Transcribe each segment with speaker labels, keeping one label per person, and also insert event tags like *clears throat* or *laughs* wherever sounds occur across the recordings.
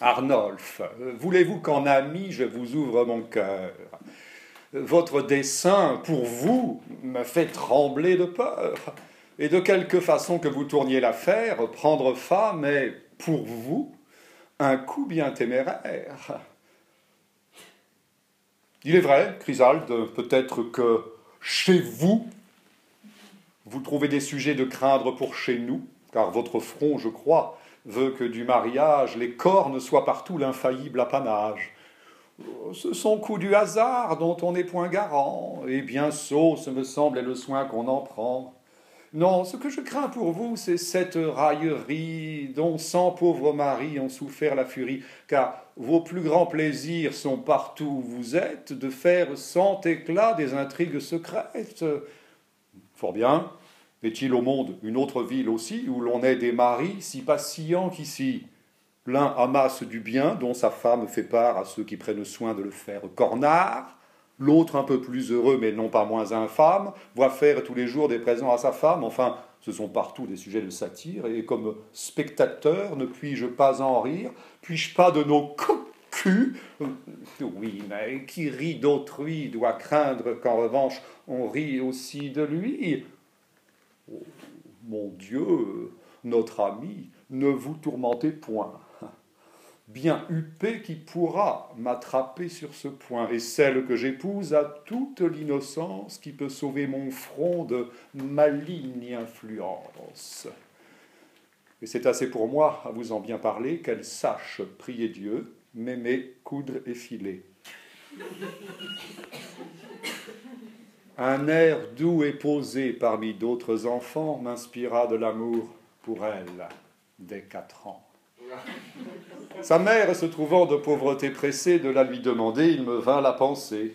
Speaker 1: Arnolphe, voulez-vous qu'en ami je vous ouvre mon cœur? Votre dessein, pour vous, me fait trembler de peur. Et de quelque façon que vous tourniez l'affaire, prendre femme est, pour vous, un coup bien téméraire. Il est vrai, Chrysalde, peut-être que chez vous, vous trouvez des sujets de craindre pour chez nous, car votre front, je crois, veut que du mariage les cornes soient partout l'infaillible apanage. Ce sont coups du hasard dont on n'est point garant, et bien sot, ce me semble, est le soin qu'on en prend. Non, ce que je crains pour vous, c'est cette raillerie dont cent pauvres maris ont souffert la furie, car vos plus grands plaisirs sont partout où vous êtes de faire sans éclat des intrigues secrètes. Fort bien, est-il au monde une autre ville aussi où l'on est des maris si patillants qu'ici? L'un amasse du bien dont sa femme fait part à ceux qui prennent soin de le faire cornard, L'autre, un peu plus heureux, mais non pas moins infâme, voit faire tous les jours des présents à sa femme. Enfin, ce sont partout des sujets de satire, et comme spectateur, ne puis-je pas en rire? Puis-je pas de nos cocus? Oui, mais qui rit d'autrui doit craindre qu'en revanche on rit aussi de lui. Oh, mon Dieu, notre ami, ne vous tourmentez point bien huppé qui pourra m'attraper sur ce point, et celle que j'épouse a toute l'innocence qui peut sauver mon front de maligne influence. Et c'est assez pour moi, à vous en bien parler, qu'elle sache prier Dieu, m'aimer, coudre et filer. Un air doux et posé parmi d'autres enfants m'inspira de l'amour pour elle dès quatre ans. *laughs* Sa mère, se trouvant de pauvreté pressée de la lui demander, il me vint la pensée.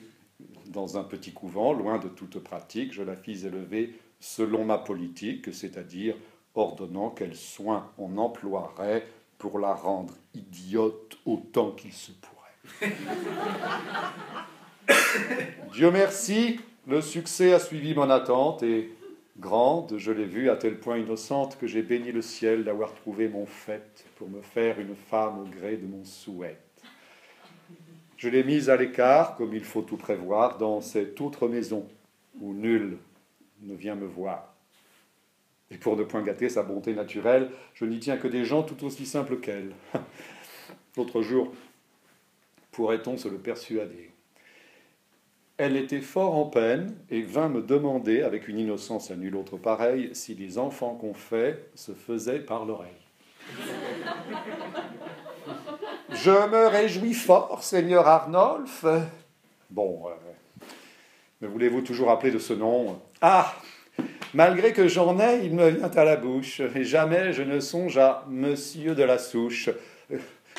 Speaker 1: Dans un petit couvent, loin de toute pratique, je la fis élever selon ma politique, c'est-à-dire ordonnant quels soins on emploierait pour la rendre idiote autant qu'il se pourrait. *laughs* Dieu merci, le succès a suivi mon attente et grande, je l'ai vue à tel point innocente que j'ai béni le ciel d'avoir trouvé mon fait pour me faire une femme au gré de mon souhait. Je l'ai mise à l'écart, comme il faut tout prévoir, dans cette autre maison où nul ne vient me voir. Et pour ne point gâter sa bonté naturelle, je n'y tiens que des gens tout aussi simples qu'elle. *laughs* L'autre jour, pourrait-on se le persuader? Elle était fort en peine et vint me demander, avec une innocence à nul autre pareille, si les enfants qu'on fait se faisaient par l'oreille. Je me réjouis fort, Seigneur Arnolphe. Bon, euh, me voulez-vous toujours appeler de ce nom? Ah Malgré que j'en ai, il me vient à la bouche, et jamais je ne songe à Monsieur de la Souche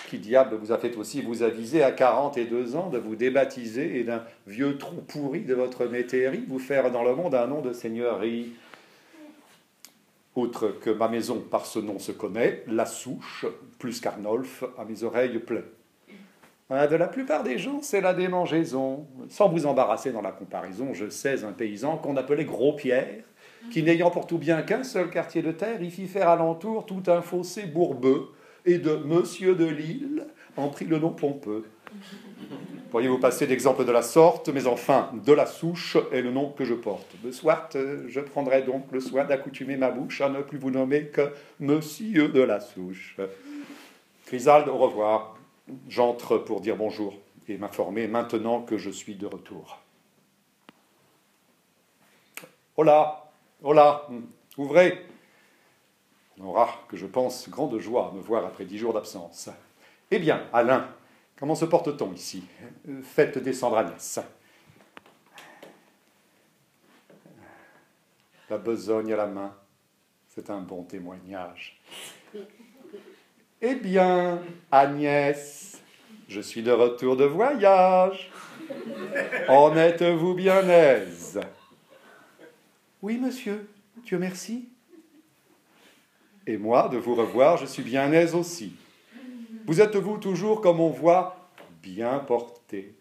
Speaker 1: qui diable vous a fait aussi vous aviser à 42 ans de vous débaptiser et d'un vieux trou pourri de votre métairie vous faire dans le monde un nom de seigneurie Outre que ma maison par ce nom se connaît, la souche, plus qu'Arnolphe, à mes oreilles plaît. De la plupart des gens, c'est la démangeaison. Sans vous embarrasser dans la comparaison, je sais un paysan qu'on appelait Gros Pierre, qui n'ayant pour tout bien qu'un seul quartier de terre, il fit faire alentour tout un fossé bourbeux, et de Monsieur de Lille en prit le nom pompeux. Pourriez-vous passer d'exemple de la sorte, mais enfin, de la souche est le nom que je porte? De soit, je prendrai donc le soin d'accoutumer ma bouche à ne plus vous nommer que Monsieur de la souche. Chrysalde, au revoir. J'entre pour dire bonjour et m'informer maintenant que je suis de retour. Hola, hola, ouvrez. On aura, que je pense, grande joie à me voir après dix jours d'absence. Eh bien, Alain, comment se porte-t-on ici? Faites descendre Agnès. La besogne à la main, c'est un bon témoignage. Eh bien, Agnès, je suis de retour de voyage. En êtes-vous bien aise? Oui, monsieur, Dieu merci. Et moi, de vous revoir, je suis bien aise aussi. Vous êtes-vous toujours, comme on voit, bien porté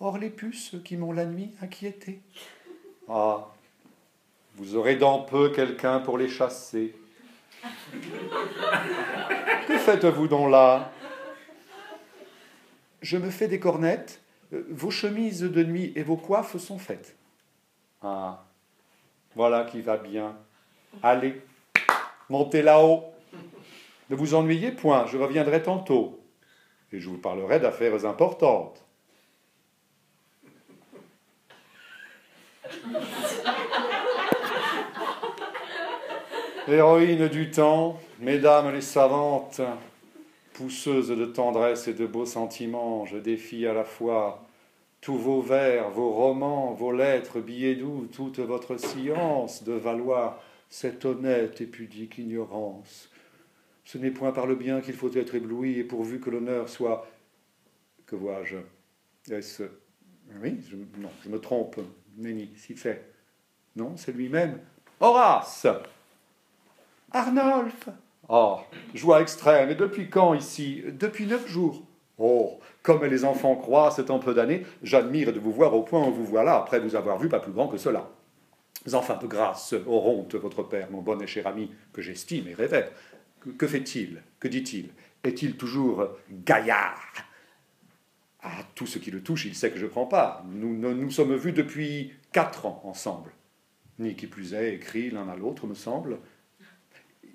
Speaker 1: Or les puces qui m'ont la nuit inquiété. Ah, vous aurez dans peu quelqu'un pour les chasser. Que faites-vous donc là? Je me fais des cornettes, euh, vos chemises de nuit et vos coiffes sont faites. Ah, voilà qui va bien. Allez, montez là-haut. Ne vous ennuyez point, je reviendrai tantôt. Et je vous parlerai d'affaires importantes. Héroïne du temps, mesdames les savantes, pousseuses de tendresse et de beaux sentiments, je défie à la fois tous vos vers, vos romans, vos lettres, billets doux, toute votre science de valoir cette honnête et pudique ignorance. Ce n'est point par le bien qu'il faut être ébloui, et pourvu que l'honneur soit. Que vois-je Est-ce. Oui, non, je me trompe. Nenni, si fait. Non, c'est lui-même. Horace Arnolphe Oh, joie extrême. Et depuis quand ici? Depuis neuf jours. Oh, comme les enfants croient, c'est un peu d'années, j'admire de vous voir au point où vous voilà, après vous avoir vu pas plus grand que cela. Enfin, de grâce, Oronte, votre père, mon bon et cher ami, que j'estime et révère, que, fait-il? Que dit-il? Est-il toujours gaillard? À tout ce qui le touche, il sait que je prends part. Nous nous sommes vus depuis quatre ans ensemble. Ni qui plus est, écrit l'un à l'autre, me semble,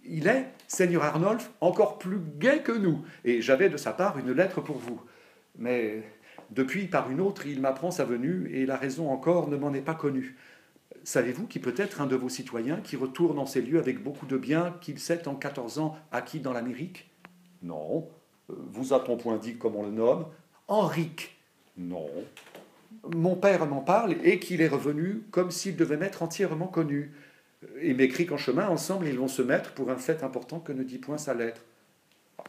Speaker 1: il est, Seigneur Arnolphe, encore plus gai que nous, et j'avais de sa part une lettre pour vous. Mais depuis, par une autre, il m'apprend sa venue, et la raison encore ne m'en est pas connue. Savez-vous qui peut être un de vos citoyens qui retourne en ces lieux avec beaucoup de biens qu'il s'est en quatorze ans acquis dans l'Amérique? Non. Vous a-t-on point dit comme on le nomme? Henrique Non. Mon père m'en parle et qu'il est revenu comme s'il devait m'être entièrement connu et m'écrit qu'en chemin, ensemble, ils vont se mettre pour un fait important que ne dit point sa lettre.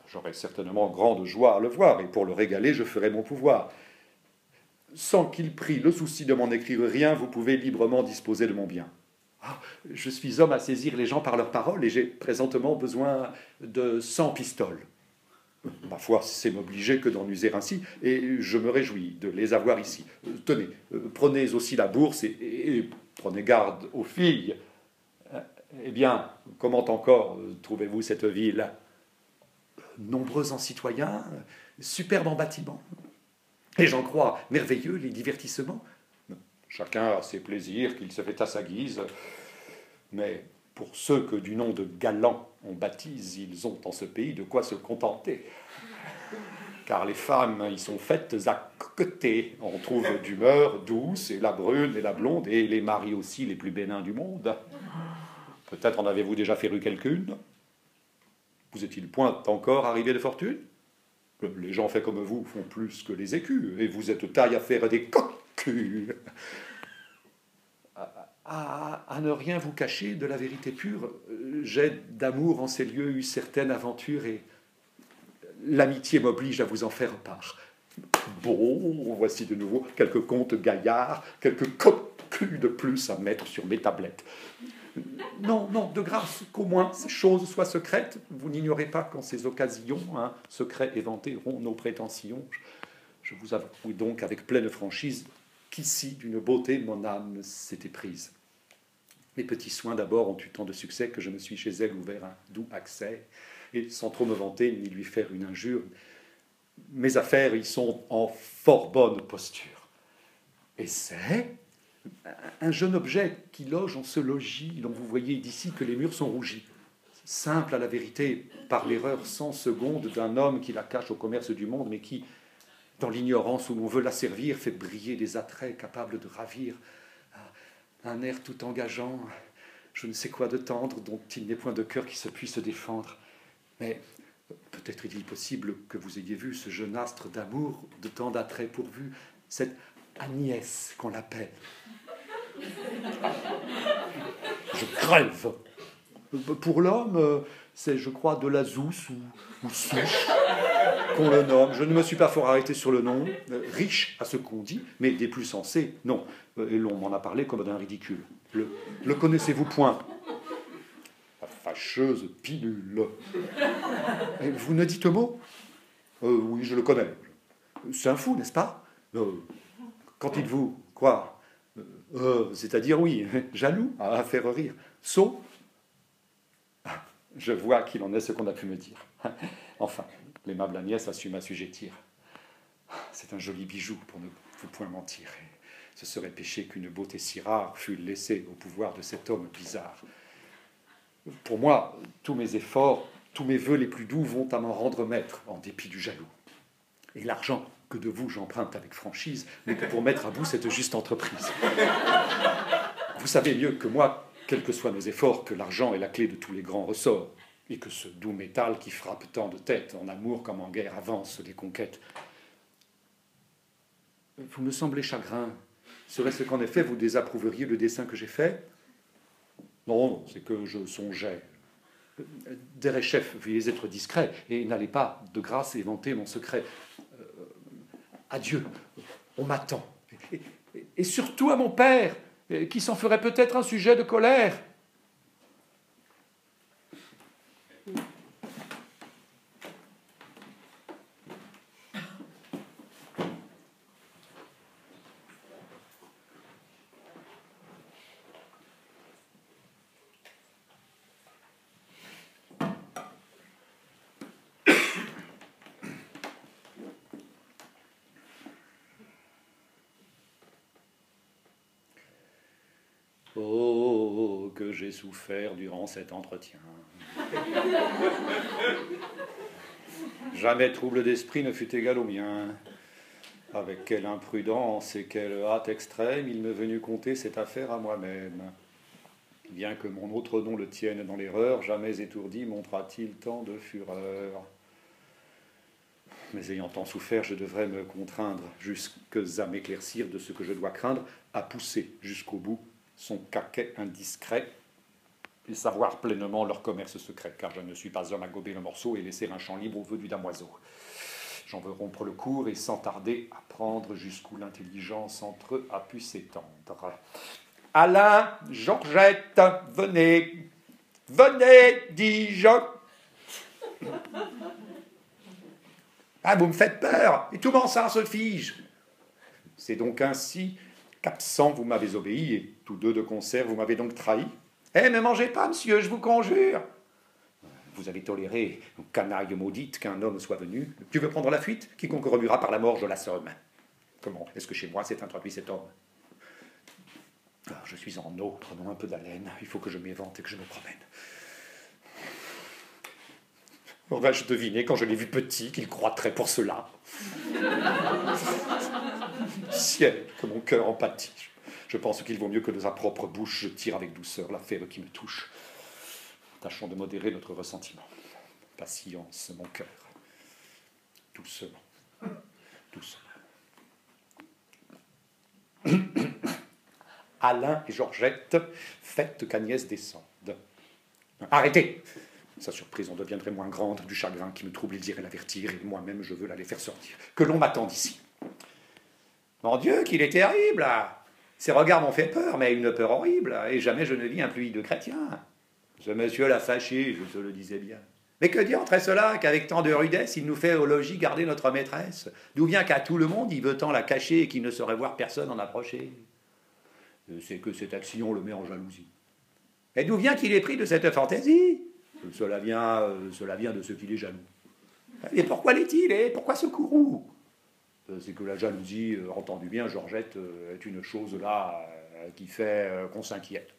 Speaker 1: J'aurai certainement grande joie à le voir, et pour le régaler, je ferai mon pouvoir. Sans qu'il prie le souci de m'en écrire rien, vous pouvez librement disposer de mon bien. Ah, je suis homme à saisir les gens par leurs paroles, et j'ai présentement besoin de cent pistoles. Ma foi, c'est m'obliger que d'en user ainsi, et je me réjouis de les avoir ici. Tenez, prenez aussi la bourse et prenez garde aux filles. Eh bien, comment encore euh, trouvez-vous cette ville? Nombreux en citoyens, superbe en bâtiments. Et j'en crois merveilleux les divertissements. Chacun a ses plaisirs qu'il se fait à sa guise. Mais pour ceux que du nom de galants on baptise, ils ont en ce pays de quoi se contenter. Car les femmes y sont faites à côté. On trouve d'humeur douce, et la brune et la blonde, et les maris aussi les plus bénins du monde. Peut-être en avez-vous déjà fait rue quelqu'une? Vous est-il point encore arrivé de fortune? Les gens faits comme vous font plus que les écus, et vous êtes taille à faire des cocus. À, à, ne rien vous cacher de la vérité pure, j'ai d'amour en ces lieux eu certaines aventures et l'amitié m'oblige à vous en faire part. Bon, voici de nouveau quelques contes gaillards, quelques cocus de plus à mettre sur mes tablettes. Non, non, de grâce, qu'au moins ces choses soient secrètes. Vous n'ignorez pas qu'en ces occasions, un hein, secret éventeront nos prétentions. Je vous avoue donc avec pleine franchise qu'ici, d'une beauté, mon âme s'était prise. Mes petits soins d'abord ont eu tant de succès que je me suis chez elle ouvert un doux accès, et sans trop me vanter ni lui faire une injure, mes affaires y sont en fort bonne posture. Et c'est un jeune objet qui loge en ce logis dont vous voyez d'ici que les murs sont rougis. Simple à la vérité, par l'erreur sans seconde d'un homme qui la cache au commerce du monde, mais qui, dans l'ignorance où l'on veut la servir, fait briller des attraits capables de ravir. Un air tout engageant, je ne sais quoi de tendre, dont il n'est point de cœur qui se puisse défendre. Mais peut-être est-il possible que vous ayez vu ce jeune astre d'amour, de tant d'attraits pourvu, cette Agnès qu'on l'appelle. Je crève. Pour l'homme, c'est, je crois, de la zousse ou, souche qu'on le nomme. Je ne me suis pas fort arrêté sur le nom. Riche à ce qu'on dit, mais des plus sensés, non. Et l'on m'en a parlé comme d'un ridicule. Le, connaissez-vous point? La fâcheuse pilule. vous ne dites mot? Euh, Oui, je le connais. C'est un fou, n'est-ce pas? Euh, Quand il vous Quoi euh, c'est-à-dire, oui, *laughs* jaloux, à faire rire. Sot Je vois qu'il en est ce qu'on a pu me dire. *laughs* Enfin, l'aimable Agnès a su m'assujettir. c'est un joli bijou pour ne vous point mentir. ce serait péché qu'une beauté si rare fût laissée au pouvoir de cet homme bizarre. Pour moi, tous mes efforts, tous mes voeux les plus doux vont à m'en rendre maître, en dépit du jaloux. Et l'argent? Que de vous j'emprunte avec franchise n'est que pour mettre à bout cette juste entreprise. Vous savez mieux que moi, quels que soient nos efforts, que l'argent est la clé de tous les grands ressorts, et que ce doux métal qui frappe tant de têtes, en amour comme en guerre, avance des conquêtes. Vous me semblez chagrin. Serait-ce qu'en effet vous désapprouveriez le dessin que j'ai fait? Non, c'est que je songeais. chef, veuillez être discret et n'allez pas de grâce éventer mon secret. Euh, adieu, on m'attend. et surtout à mon père, qui s'en ferait peut-être un sujet de colère. Oh, que j'ai souffert durant cet entretien. *laughs* Jamais trouble d'esprit ne fut égal au mien. Avec quelle imprudence et quelle hâte extrême il m'est venu conter cette affaire à moi-même. Bien que mon autre nom le tienne dans l'erreur, jamais étourdi montra-t-il tant de fureur. Mais ayant tant souffert, je devrais me contraindre, jusqu'à m'éclaircir de ce que je dois craindre, à pousser jusqu'au bout son caquet indiscret et savoir pleinement leur commerce secret, car je ne suis pas homme à gober le morceau et laisser un champ libre au vœu du damoiseau. J'en veux rompre le cours et sans tarder apprendre jusqu'où l'intelligence entre eux a pu s'étendre. Alain, Georgette, venez, venez, dis-je. Ah, vous me faites peur, et tout mon sang se fige. C'est donc ainsi qu'absent vous m'avez obéi, et tous deux de concert vous m'avez donc trahi. Eh, ne mangez pas, monsieur, je vous conjure. Vous avez toléré, canaille maudite, qu'un homme soit venu. Tu veux prendre la fuite? Quiconque remuera par la mort, je la somme. Comment? Est-ce que chez moi s'est introduit cet homme? Ah, Je suis en eau, prenons un peu d'haleine. Il faut que je m'évente et que je me promène. Aurais-je deviné, quand je l'ai vu petit, qu'il croîtrait pour cela Ciel, que mon cœur en. Je pense qu'il vaut mieux que de sa propre bouche je tire avec douceur la fève qui me touche. Tâchons de modérer notre ressentiment. Patience, mon cœur. Doucement. Doucement. *coughs* Alain et Georgette, faites qu'Agnès descende. Arrêtez Sa surprise en deviendrait moins grande du chagrin qui me trouble, il dirait l'avertir, et moi-même je veux l'aller faire sortir. Que l'on m'attende ici. Mon Dieu, qu'il est terrible Ses regards m'ont fait peur, mais une peur horrible, et jamais je ne vis un plus de chrétien. Ce monsieur l'a fâché, je te le disais bien. Mais que dit entre cela qu'avec tant de rudesse, il nous fait au logis garder notre maîtresse? D'où vient qu'à tout le monde, il veut tant la cacher et qu'il ne saurait voir personne en approcher? C'est que cette action le met en jalousie. Et d'où vient qu'il est pris de cette fantaisie? Cela vient, euh, cela vient de ce qu'il est jaloux. Et pourquoi l'est-il Et pourquoi ce courroux? euh, c'est que la jalousie, euh, entendu bien, Georgette, euh, est une chose là qui fait qu'on s'inquiète.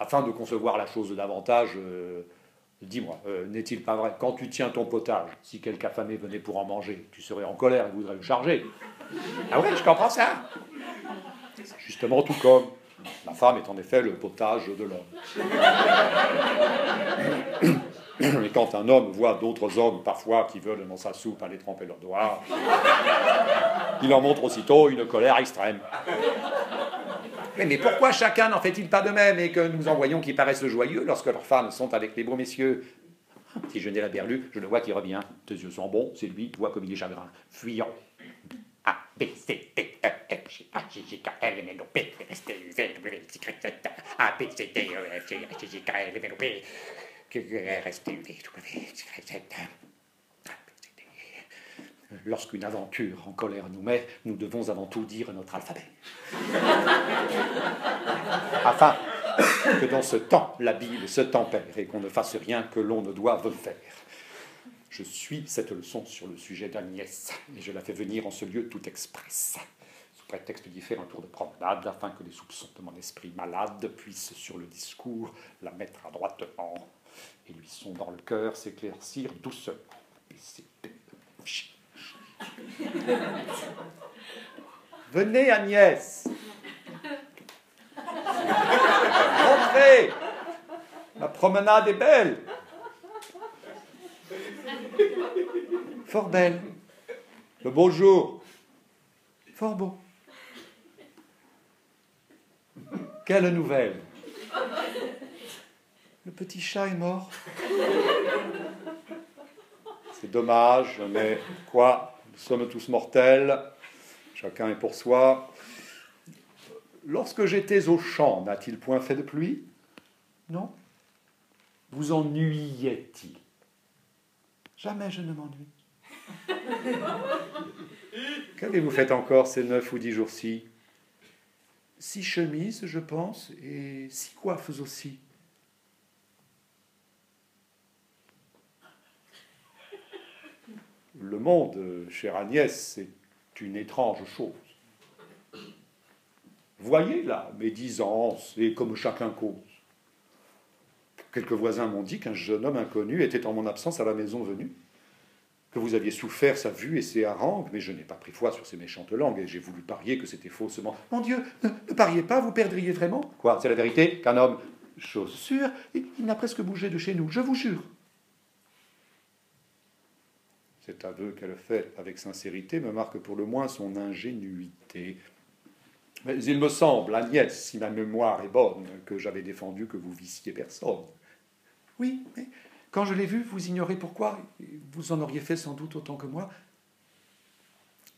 Speaker 1: Afin de concevoir la chose davantage, dis-moi, n'est-il pas vrai, quand tu tiens ton potage, si quelque affamé venait pour en manger, tu serais en colère et voudrais le charger Ah ouais, je comprends ça. Justement tout comme la femme est en effet le potage de l'homme. Et quand un homme voit d'autres hommes, parfois, qui veulent dans sa soupe aller tremper leurs doigts, il en montre aussitôt une colère extrême. Mais, pourquoi chacun n'en fait-il pas de même et que nous en voyons qui paraissent joyeux lorsque leurs femmes sont avec les beaux messieurs? Si je n'ai la berlue, je le vois qui revient. Tes yeux sont bons, c'est lui, vois comme il est chagrin. Fuyant. A, B, C, D, E, F, G, H, J, K, L, M, N, O, P, S, T, U, V, W, X, Y, Z, A, B, C, D, E, F, G, H, J, K, L, M, N, O, P, Lorsqu'une aventure en colère nous met, nous devons avant tout dire notre alphabet. Afin que dans ce temps, la Bible se tempère et qu'on ne fasse rien que l'on ne doive faire. Je suis cette leçon sur le sujet d'Agnès, et je la fais venir en ce lieu tout express, sous prétexte d'y faire un tour de promenade, afin que les soupçons de mon esprit malade puissent sur le discours la mettre adroitement, et lui sont dans le cœur s'éclaircir doucement. *laughs* Venez Agnès Entrez La promenade est belle Fort belle. Le beau jour. Fort beau. Quelle nouvelle Le petit chat est mort. *laughs* C'est dommage, mais quoi Nous sommes tous mortels. Chacun est pour soi. Lorsque j'étais au champ, n'a-t-il point fait de pluie? Non. Vous ennuyait-il Jamais je ne m'ennuie. *laughs* Qu'avez-vous fait encore ces neuf ou dix jours-ci? Six chemises, je pense, et six coiffes aussi. Le monde, chère Agnès, c'est une étrange chose. Voyez la médisance et comme chacun cause. Quelques voisins m'ont dit qu'un jeune homme inconnu était en mon absence à la maison venue que vous aviez souffert sa vue et ses harangues, mais je n'ai pas pris foi sur ces méchantes langues, et j'ai voulu parier que c'était faussement. Mon Dieu, ne, pariez pas, vous perdriez vraiment? Quoi, c'est la vérité? Qu'un homme, chose sûre, il n'a presque bougé de chez nous, je vous jure. Cet aveu qu'elle fait avec sincérité me marque pour le moins son ingénuité. Mais il me semble, Agnès, si ma mémoire est bonne, que j'avais défendu que vous vissiez personne. Oui, mais quand je l'ai vu, vous ignorez pourquoi, vous en auriez fait sans doute autant que moi.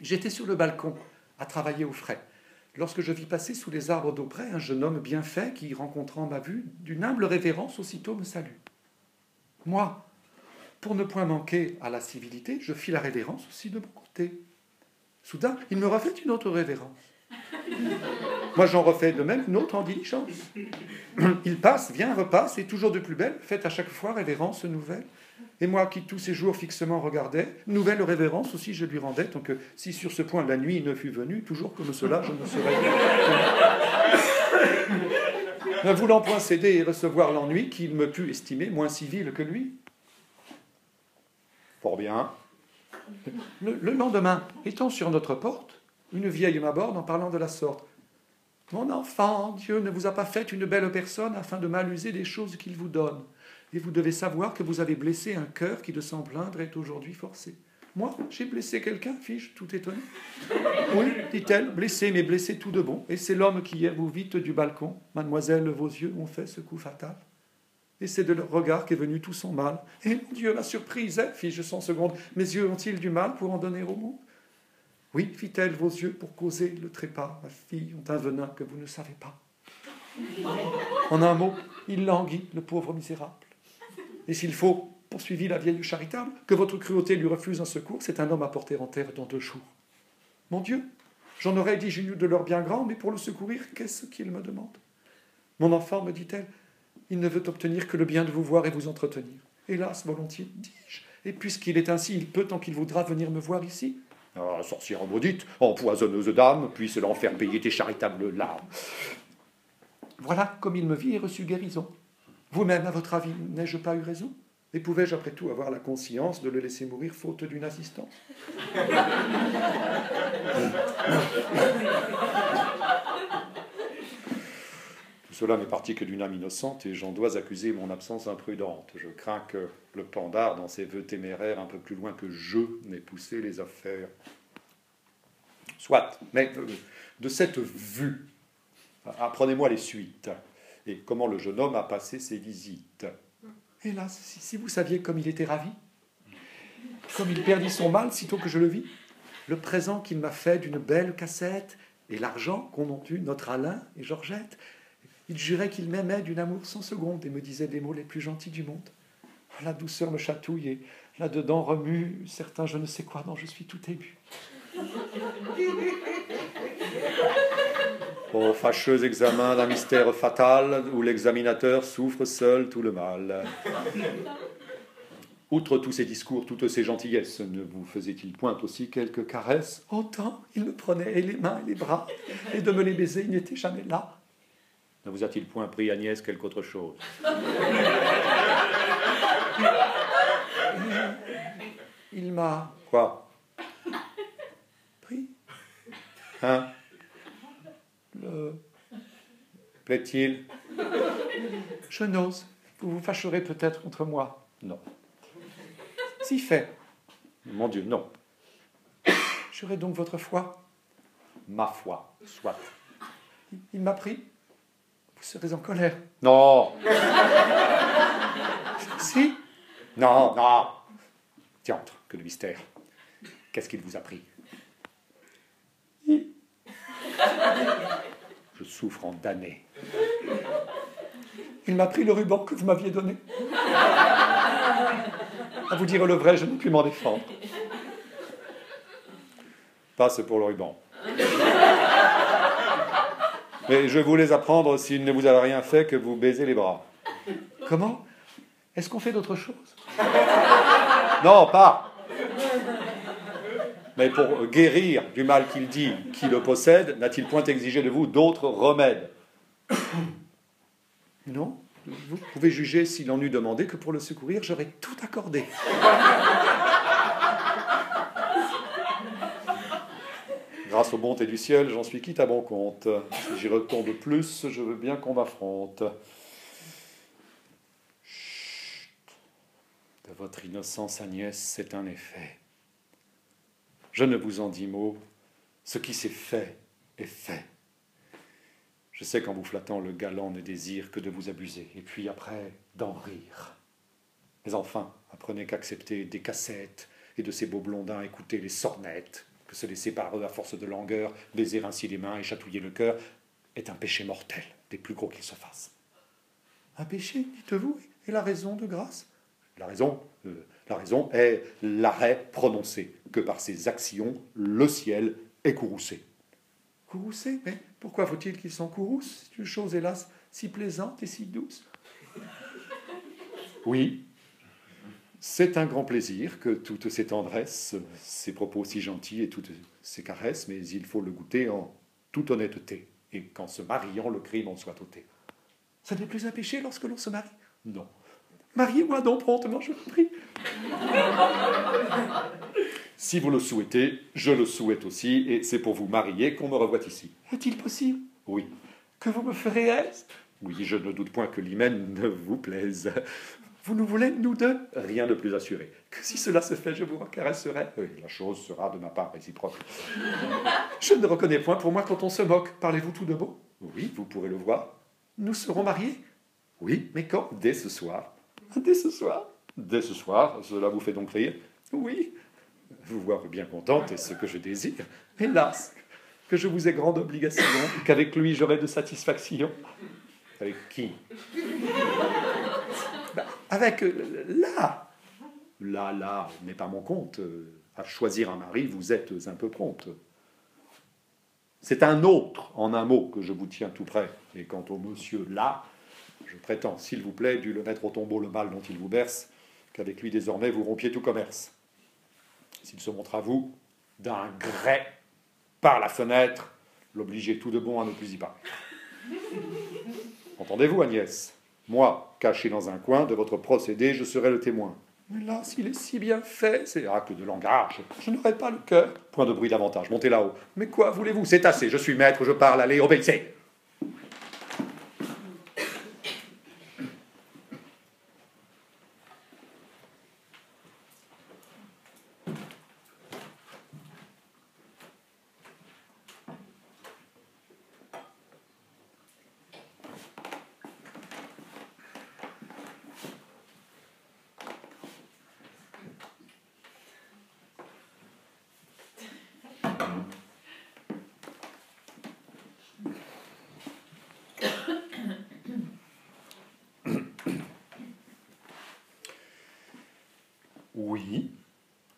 Speaker 1: J'étais sur le balcon, à travailler au frais, lorsque je vis passer sous les arbres d'auprès un jeune homme bien fait qui, rencontrant ma vue, d'une humble révérence aussitôt me salue. Moi, pour ne point manquer à la civilité, je fis la révérence aussi de mon côté. Soudain, il me refait une autre révérence. *laughs* Moi, j'en refais de même une autre en diligence. *clears throat* Il passe, vient, repasse, et toujours de plus belle, fait à chaque fois révérence nouvelle. Et moi qui tous ces jours fixement regardais, nouvelle révérence aussi je lui rendais, tant que si sur ce point la nuit ne fût venue, toujours comme cela je ne serais *laughs* ne voulant point céder et recevoir l'ennui, qu'il me put estimer moins civil que lui. Fort bien. Le, le lendemain, étant sur notre porte, une vieille m'aborde en parlant de la sorte. Mon enfant, Dieu ne vous a pas fait une belle personne afin de mal user des choses qu'il vous donne. Et vous devez savoir que vous avez blessé un cœur qui, de s'en plaindre, est aujourd'hui forcé. Moi, j'ai blessé quelqu'un, fis-je, tout étonné. Oui, dit-elle, blessé, mais blessé tout de bon. Et c'est l'homme qui, vous vite du balcon. Mademoiselle, vos yeux ont fait ce coup fatal. Et c'est de leur regard qu'est venu tout son mal. Et mon Dieu, ma surprise, hein, fis-je sans seconde. Mes yeux ont-ils du mal pour en donner au monde? Oui, fit-elle, vos yeux, pour causer le trépas, ma fille, ont un venin que vous ne savez pas. En un mot, il languit, le pauvre misérable. Et s'il faut, poursuivit la vieille charitable, que votre cruauté lui refuse un secours, c'est un homme à porter en terre dans deux jours. Mon Dieu, j'en aurais dit j'ai de l'or bien grand, mais pour le secourir, qu'est-ce qu'il me demande? Mon enfant, me dit-elle, il ne veut obtenir que le bien de vous voir et vous entretenir. Hélas, volontiers, dis-je, et puisqu'il est ainsi, il peut, tant qu'il voudra, venir me voir ici. Ah, sorcière maudite, empoisonneuse d'âme, puisse l'en faire payer tes charitables larmes. Voilà comme il me vit et reçut guérison. Vous-même, à votre avis, n'ai-je pas eu raison? Et pouvais-je après tout avoir la conscience de le laisser mourir faute d'une assistance? *laughs* cela n'est parti que d'une âme innocente et j'en dois accuser mon absence imprudente. Je crains que le pandard, dans ses voeux téméraires, un peu plus loin que je, n'ait poussé les affaires. Soit, mais euh, de cette vue, apprenez-moi les suites et comment le jeune homme a passé ses visites. Hélas, si vous saviez comme il était ravi, comme il perdit son mal sitôt que je le vis, le présent qu'il m'a fait d'une belle cassette et l'argent qu'ont ont eu notre Alain et Georgette, il jurait qu'il m'aimait d'une amour sans seconde et me disait des mots les plus gentils du monde. La douceur me chatouille et là-dedans remue certains je ne sais quoi dont je suis tout ému. *laughs* Au fâcheux examen d'un mystère fatal où l'examinateur souffre seul tout le mal. Outre tous ces discours, toutes ces gentillesses, ne vous faisait-il point aussi quelques caresses? Autant, il me prenait les mains et les bras, et de me les baiser, il n'était jamais là. Ne vous a-t-il point pris, Agnès, quelque autre chose? Il m'a. Quoi? Pris Hein? Le. Plaît-il? Je n'ose. Vous vous fâcherez peut-être contre moi. Non. Si fait. Mon Dieu, non. J'aurai donc votre foi? Ma foi, soit. Il m'a pris Vous serez en colère Non Si Non, non Diantre, que le mystère. Qu'est-ce qu'il vous a pris? Je souffre en damné. Il m'a pris le ruban que vous m'aviez donné. À vous dire le vrai, je n'ai pu m'en défendre. Passe pour le ruban. Mais je voulais apprendre, s'il ne vous a rien fait, que vous baisez les bras. Comment? Est-ce qu'on fait d'autre chose Non, pas. Mais pour guérir du mal qu'il dit, qui le possède, n'a-t-il point exigé de vous d'autres remèdes? Non Vous pouvez juger s'il en eût demandé que pour le secourir, j'aurais tout accordé. Grâce aux bontés du ciel, j'en suis quitte à bon compte. Si j'y retombe plus, je veux bien qu'on m'affronte. De votre innocence, Agnès, c'est un effet. Je ne vous en dis mot. Ce qui s'est fait est fait. Je sais qu'en vous flattant, le galant ne désire que de vous abuser, et puis après, d'en rire. Mais enfin, apprenez qu'accepter des cassettes et de ces beaux blondins écouter les sornettes, que se laisser par eux à force de langueur, baiser ainsi les mains et chatouiller le cœur, est un péché mortel, des plus gros qu'il se fasse. Un péché, dites-vous, et la raison de grâce? La raison, euh, la raison est l'arrêt prononcé que par ses actions, le ciel est courroucé. Courroucé? Mais pourquoi faut-il qu'il s'en courrouce? C'est une chose, hélas, si plaisante et si douce. Oui, c'est un grand plaisir que toutes ces tendresses, ces propos si gentils et toutes ces caresses, mais il faut le goûter en toute honnêteté, et qu'en se mariant, le crime en soit ôté. Ça n'est plus un péché lorsque l'on se marie? Non. Mariez-moi donc promptement, je vous prie. *laughs* si vous le souhaitez, je le souhaite aussi, et c'est pour vous marier qu'on me revoit ici. Est-il possible? Oui. Que vous me ferez aise Oui, je ne doute point que l'hymen ne vous plaise. Vous nous voulez, nous deux? Rien de plus assuré. Que si cela se fait, je vous caresserai. Oui, la chose sera de ma part réciproque. *laughs* je ne reconnais point pour moi quand on se moque. Parlez-vous tout de beau? Oui, vous pourrez le voir. Nous serons mariés? Oui, mais quand? Dès ce soir. Dès ce soir? Dès ce soir, cela vous fait donc rire? Oui. Vous voir bien contente est ce que je désire. Hélas, que je vous ai grande obligation, qu'avec lui j'aurai de satisfaction. Avec qui? Avec euh, là. Là, là, n'est pas mon compte. À choisir un mari, vous êtes un peu prompte. C'est un autre, en un mot, que je vous tiens tout près. Et quant au monsieur là, je prétends, s'il vous plaît, dû le mettre au tombeau le mal dont il vous berce, qu'avec lui désormais vous rompiez tout commerce. S'il se montre à vous, d'un gré, par la fenêtre, l'obliger tout de bon à ne plus y parler. Entendez-vous, Agnès? Moi, caché dans un coin de votre procédé, je serai le témoin. Mais là, s'il est si bien fait, c'est acte de langage. Je n'aurai pas le cœur. Point de bruit davantage. Montez là-haut. Mais quoi voulez-vous? C'est assez. Je suis maître, je parle. Allez, obéissez. Oui,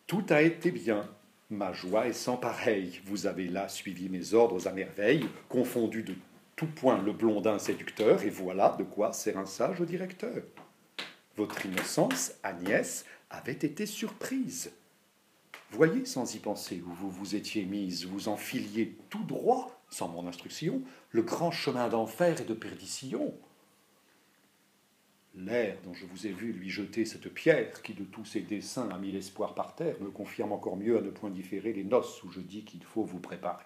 Speaker 1: tout a été bien. Ma joie est sans pareil. Vous avez là suivi mes ordres à merveille, confondu de tout point le blondin séducteur, et voilà de quoi sert un sage directeur. Votre innocence, Agnès, avait été surprise. Voyez sans y penser où vous vous étiez mise, vous enfiliez tout droit, sans mon instruction, le grand chemin d'enfer et de perdition. Dont je vous ai vu lui jeter cette pierre qui de tous ses desseins a mis l'espoir par terre me confirme encore mieux à ne point différer les noces où je dis qu'il faut vous préparer.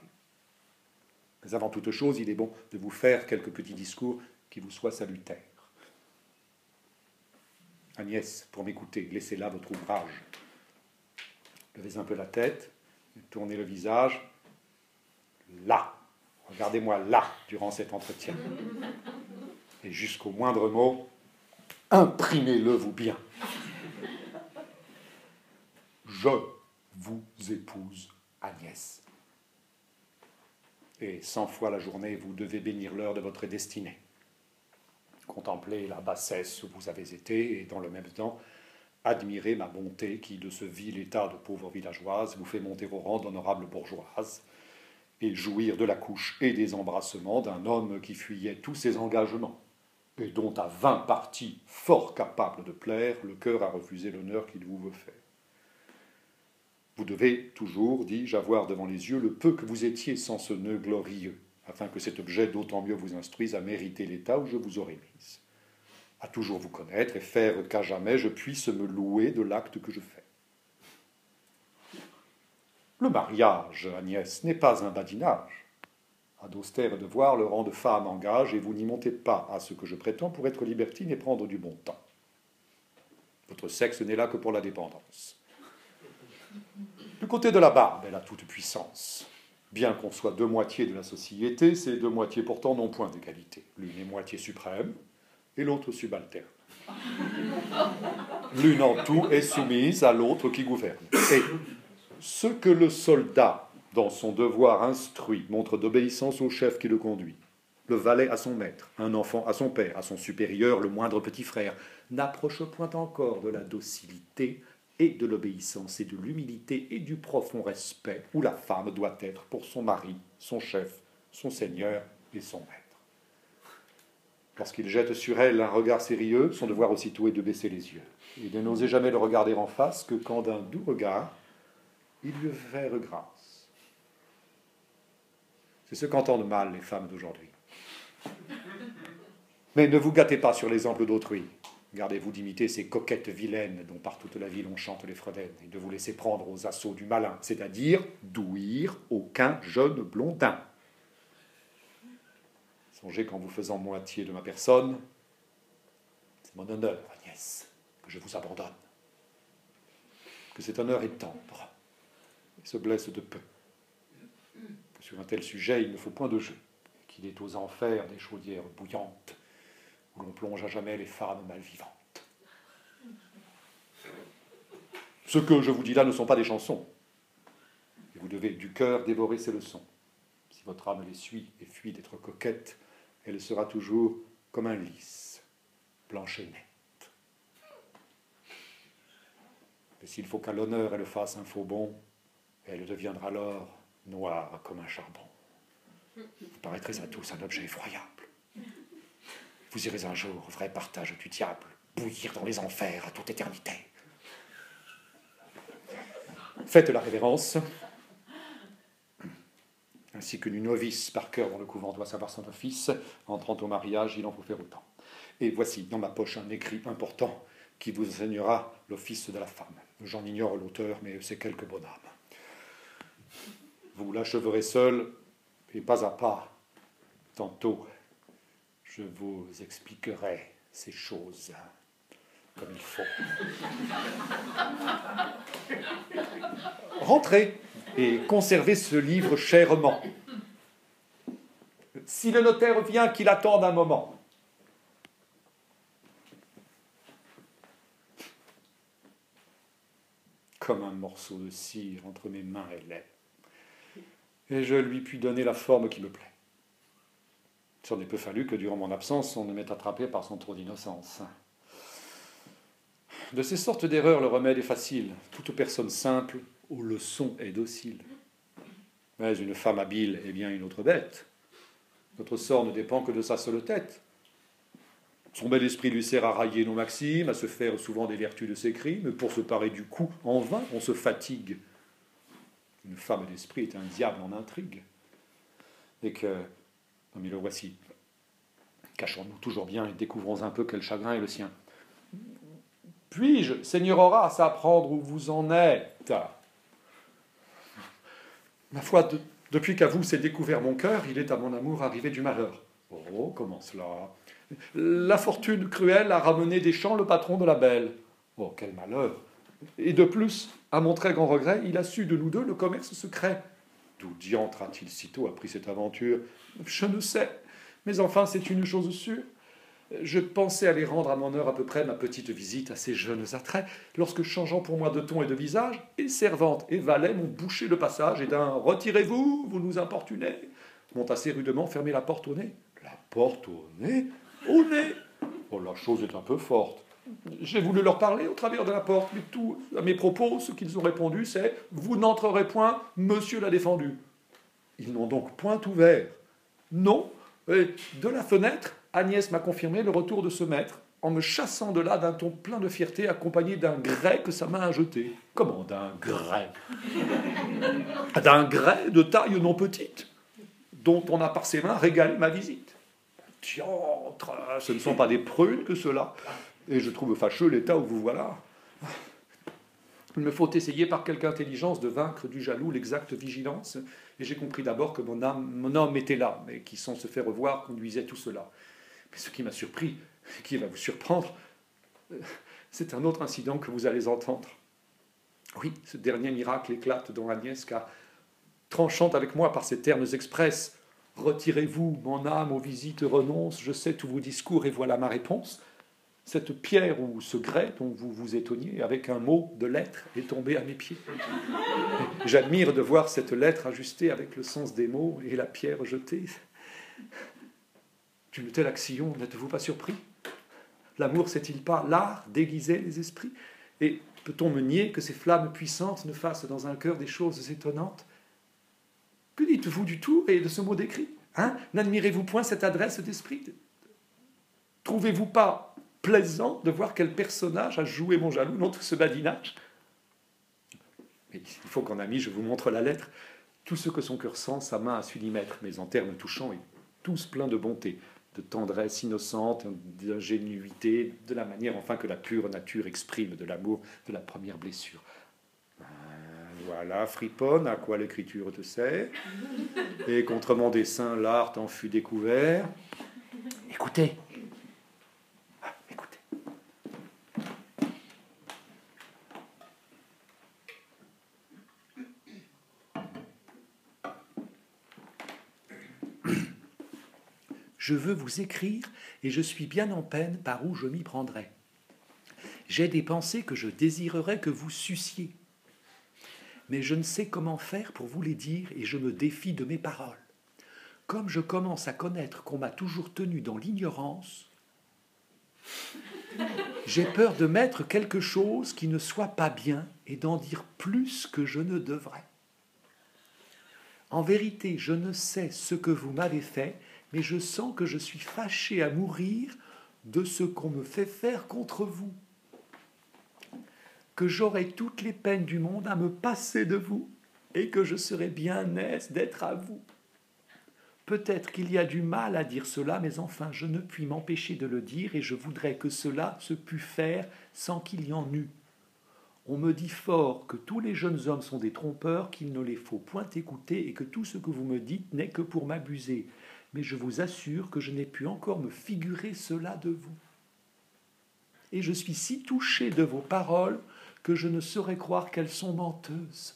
Speaker 1: Mais avant toute chose, il est bon de vous faire quelques petits discours qui vous soient salutaires. Agnès, pour m'écouter, laissez là votre ouvrage. Levez un peu la tête, tournez le visage. Là, regardez-moi là durant cet entretien. Et jusqu'au moindre mot, imprimez-le vous bien. Je vous épouse, Agnès. Et cent fois la journée, vous devez bénir l'heure de votre destinée. Contempler la bassesse où vous avez été et dans le même temps, admirer ma bonté qui, de ce vil état de pauvre villageoise, vous fait monter au rang d'honorable bourgeoise, et jouir de la couche et des embrassements d'un homme qui fuyait tous ses engagements et dont à vingt parties fort capable de plaire, le cœur a refusé l'honneur qu'il vous veut faire. Vous devez toujours, dis-je, avoir devant les yeux le peu que vous étiez sans ce nœud glorieux, afin que cet objet d'autant mieux vous instruise à mériter l'état où je vous aurai mise, à toujours vous connaître et faire qu'à jamais je puisse me louer de l'acte que je fais. Le mariage, Agnès, n'est pas un badinage à d'austères devoirs, le rang de femme engage, et vous n'y montez pas à ce que je prétends pour être libertine et prendre du bon temps. Votre sexe n'est là que pour la dépendance. Du côté de la barbe, elle a toute puissance. Bien qu'on soit deux moitiés de la société, ces deux moitiés pourtant n'ont point d'égalité. L'une est moitié suprême et l'autre subalterne. L'une en tout est soumise à l'autre qui gouverne. Et ce que le soldat dans son devoir instruit, montre d'obéissance au chef qui le conduit. Le valet à son maître, un enfant à son père, à son supérieur, le moindre petit frère, n'approche point encore de la docilité et de l'obéissance et de l'humilité et du profond respect où la femme doit être pour son mari, son chef, son seigneur et son maître. Lorsqu'il jette sur elle un regard sérieux, son devoir aussitôt est de baisser les yeux et de n'oser jamais le regarder en face que quand d'un doux regard, il lui fait grâce. C'est ce qu'entendent mal les femmes d'aujourd'hui. Mais ne vous gâtez pas sur l'exemple d'autrui. Gardez-vous d'imiter ces coquettes vilaines dont par toute la ville on chante les fredaines, et de vous laisser prendre aux assauts du malin, c'est-à-dire d'ouïr aucun jeune blondin. Songez qu'en vous faisant moitié de ma personne, c'est mon honneur, Agnès, que je vous abandonne. Que cet honneur est tendre et se blesse de peu sur un tel sujet, il ne faut point de jeu, qu'il est aux enfers des chaudières bouillantes, où l'on plonge à jamais les femmes malvivantes. Ce que je vous dis là ne sont pas des chansons, et vous devez du cœur dévorer ces leçons. Si votre âme les suit et fuit d'être coquette, elle sera toujours comme un lys, blanche et nette. Mais s'il faut qu'à l'honneur elle fasse un faux bond, elle deviendra alors noir comme un charbon. Vous paraîtrez à tous un objet effroyable. Vous irez un jour, vrai partage du diable, bouillir dans les enfers à toute éternité. Faites la révérence, ainsi qu'une novice par cœur dans le couvent doit savoir son office. Entrant au mariage, il en faut faire autant. Et voici dans ma poche un écrit important qui vous enseignera l'office de la femme. J'en ignore l'auteur, mais c'est quelque bonne âme. Vous l'acheverez seul et pas à pas. Tantôt, je vous expliquerai ces choses comme il faut. Rentrez et conservez ce livre chèrement. Si le notaire vient, qu'il attende un moment. Comme un morceau de cire entre mes mains et lèvres et je lui puis donner la forme qui me plaît. Il n'est peu fallu que durant mon absence, on ne m'ait attrapé par son trop d'innocence. De ces sortes d'erreurs, le remède est facile. Toute personne simple aux leçons est docile. Mais une femme habile est bien une autre bête. Notre sort ne dépend que de sa seule tête. Son bel esprit lui sert à railler nos maximes, à se faire souvent des vertus de ses crimes. Pour se parer du coup, en vain, on se fatigue. Une femme d'esprit est un diable en intrigue. Et que. Mais le voici. Cachons-nous toujours bien et découvrons un peu quel chagrin est le sien. Puis-je, Seigneur Horace, apprendre où vous en êtes? Ma foi, depuis qu'à vous s'est découvert mon cœur, il est à mon amour arrivé du malheur. Oh, comment cela? La fortune cruelle a ramené des champs le patron de la belle. Oh, quel malheur Et de plus, à mon très grand regret, il a su de nous deux le commerce secret. D'où diantre a-t-il sitôt appris cette aventure? Je ne sais, mais enfin c'est une chose sûre. Je pensais aller rendre à mon heure à peu près ma petite visite à ces jeunes attraits, lorsque, changeant pour moi de ton et de visage, et servante et valet m'ont bouché le passage, et d'un Retirez-vous, vous nous importunez m'ont assez rudement fermé la porte au nez. La porte au nez? Au nez Oh, la chose est un peu forte. J'ai voulu leur parler au travers de la porte, mais tout à mes propos, ce qu'ils ont répondu, c'est Vous n'entrerez point, monsieur l'a défendu. Ils n'ont donc point ouvert. Non, et de la fenêtre, Agnès m'a confirmé le retour de ce maître, en me chassant de là d'un ton plein de fierté, accompagné d'un grès que sa main a jeté. Comment d'un grès? *laughs* D'un grès de taille non petite, dont on a par ses mains régalé ma visite. Diantre, ce ne sont pas des prunes que cela. Et je trouve fâcheux l'état où vous voilà. Il me faut essayer par quelque intelligence de vaincre du jaloux l'exacte vigilance. Et j'ai compris d'abord que mon, âme, mon homme était là, mais qui, sans se faire revoir, conduisait tout cela. Mais ce qui m'a surpris, qui va vous surprendre, c'est un autre incident que vous allez entendre. Oui, ce dernier miracle éclate dans Agnès, car, tranchant avec moi par ces termes express, Retirez-vous, mon âme, aux visites renonce, je sais tous vos discours et voilà ma réponse. Cette pierre ou ce grès dont vous vous étonniez, avec un mot de lettre, est tombé à mes pieds. J'admire de voir cette lettre ajustée avec le sens des mots et la pierre jetée. D'une telle action, n'êtes-vous pas surpris? L'amour, c'est-il pas l'art d'aiguiser les esprits? Et peut-on me nier que ces flammes puissantes ne fassent dans un cœur des choses étonnantes? Que dites-vous du tout et de ce mot d'écrit? Hein? N'admirez-vous point cette adresse d'esprit? Trouvez-vous pas plaisant de voir quel personnage a joué mon jaloux dans tout ce badinage Il faut qu'en ami, je vous montre la lettre. Tout ce que son cœur sent, sa main a su y mettre, mais en termes touchants et tous pleins de bonté de tendresse innocente, d'ingénuité, de la manière enfin que la pure nature exprime de l'amour de la première blessure. Ben, voilà, friponne, à quoi l'écriture te sert Et contre mon dessin, l'art en fut découvert. Écoutez, Je veux vous écrire et je suis bien en peine par où je m'y prendrai. J'ai des pensées que je désirerais que vous sussiez, mais je ne sais comment faire pour vous les dire et je me défie de mes paroles. Comme je commence à connaître qu'on m'a toujours tenu dans l'ignorance, j'ai peur de mettre quelque chose qui ne soit pas bien et d'en dire plus que je ne devrais. En vérité, je ne sais ce que vous m'avez fait mais je sens que je suis fâché à mourir de ce qu'on me fait faire contre vous, que j'aurai toutes les peines du monde à me passer de vous, et que je serai bien aise d'être à vous. Peut-être qu'il y a du mal à dire cela, mais enfin je ne puis m'empêcher de le dire, et je voudrais que cela se pût faire sans qu'il y en eût. On me dit fort que tous les jeunes hommes sont des trompeurs, qu'il ne les faut point écouter, et que tout ce que vous me dites n'est que pour m'abuser mais je vous assure que je n'ai pu encore me figurer cela de vous. Et je suis si touché de vos paroles que je ne saurais croire qu'elles sont menteuses.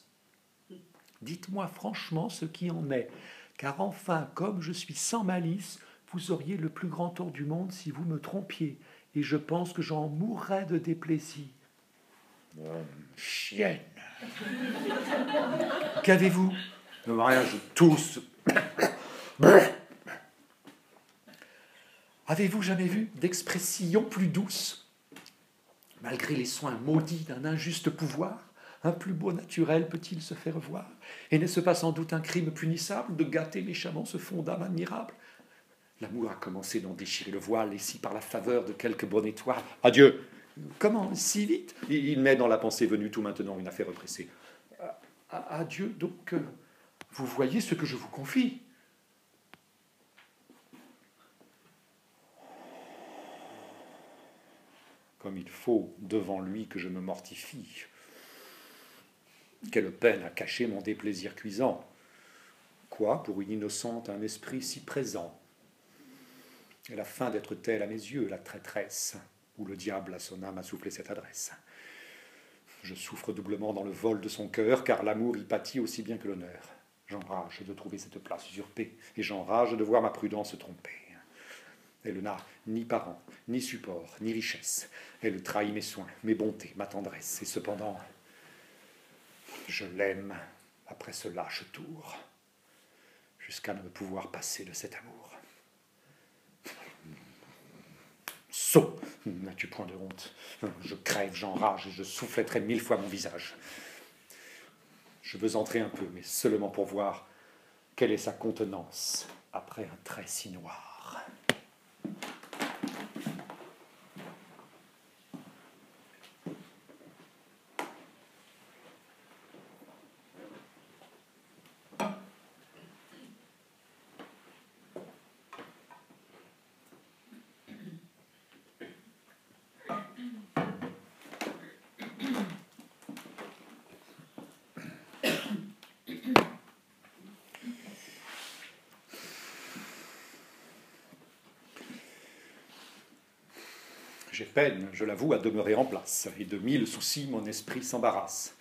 Speaker 1: Dites-moi franchement ce qui en est, car enfin, comme je suis sans malice, vous auriez le plus grand tort du monde si vous me trompiez, et je pense que j'en mourrais de déplaisir. chienne Qu'avez-vous? Le mariage, tous. Avez-vous jamais vu d'expression plus douce Malgré les soins maudits d'un injuste pouvoir, un plus beau naturel peut-il se faire voir? Et n'est-ce pas sans doute un crime punissable de gâter méchamment ce fond d'âme admirable? L'amour a commencé d'en déchirer le voile, et si par la faveur de quelques bonnes étoiles. Adieu Comment Si vite? Il met dans la pensée venue tout maintenant une affaire repressée. Adieu, donc, euh, vous voyez ce que je vous confie. Comme il faut devant lui que je me mortifie. Quelle peine à cacher mon déplaisir cuisant. Quoi, pour une innocente, un esprit si présent? Elle a faim d'être telle à mes yeux, la traîtresse, où le diable à son âme a soufflé cette adresse. Je souffre doublement dans le vol de son cœur, car l'amour y pâtit aussi bien que l'honneur. J'enrage de trouver cette place usurpée, et j'enrage de voir ma prudence trompée. Elle n'a ni parents, ni support, ni richesse. Elle trahit mes soins, mes bontés, ma tendresse, et cependant, je l'aime après ce lâche tour, jusqu'à ne pouvoir passer de cet amour. Sot N'as-tu point de honte? Je crève, j'enrage et je souffletterai mille fois mon visage. Je veux entrer un peu, mais seulement pour voir quelle est sa contenance après un trait si noir. J'ai peine, je l'avoue, à demeurer en place, et de mille soucis mon esprit s'embarrasse.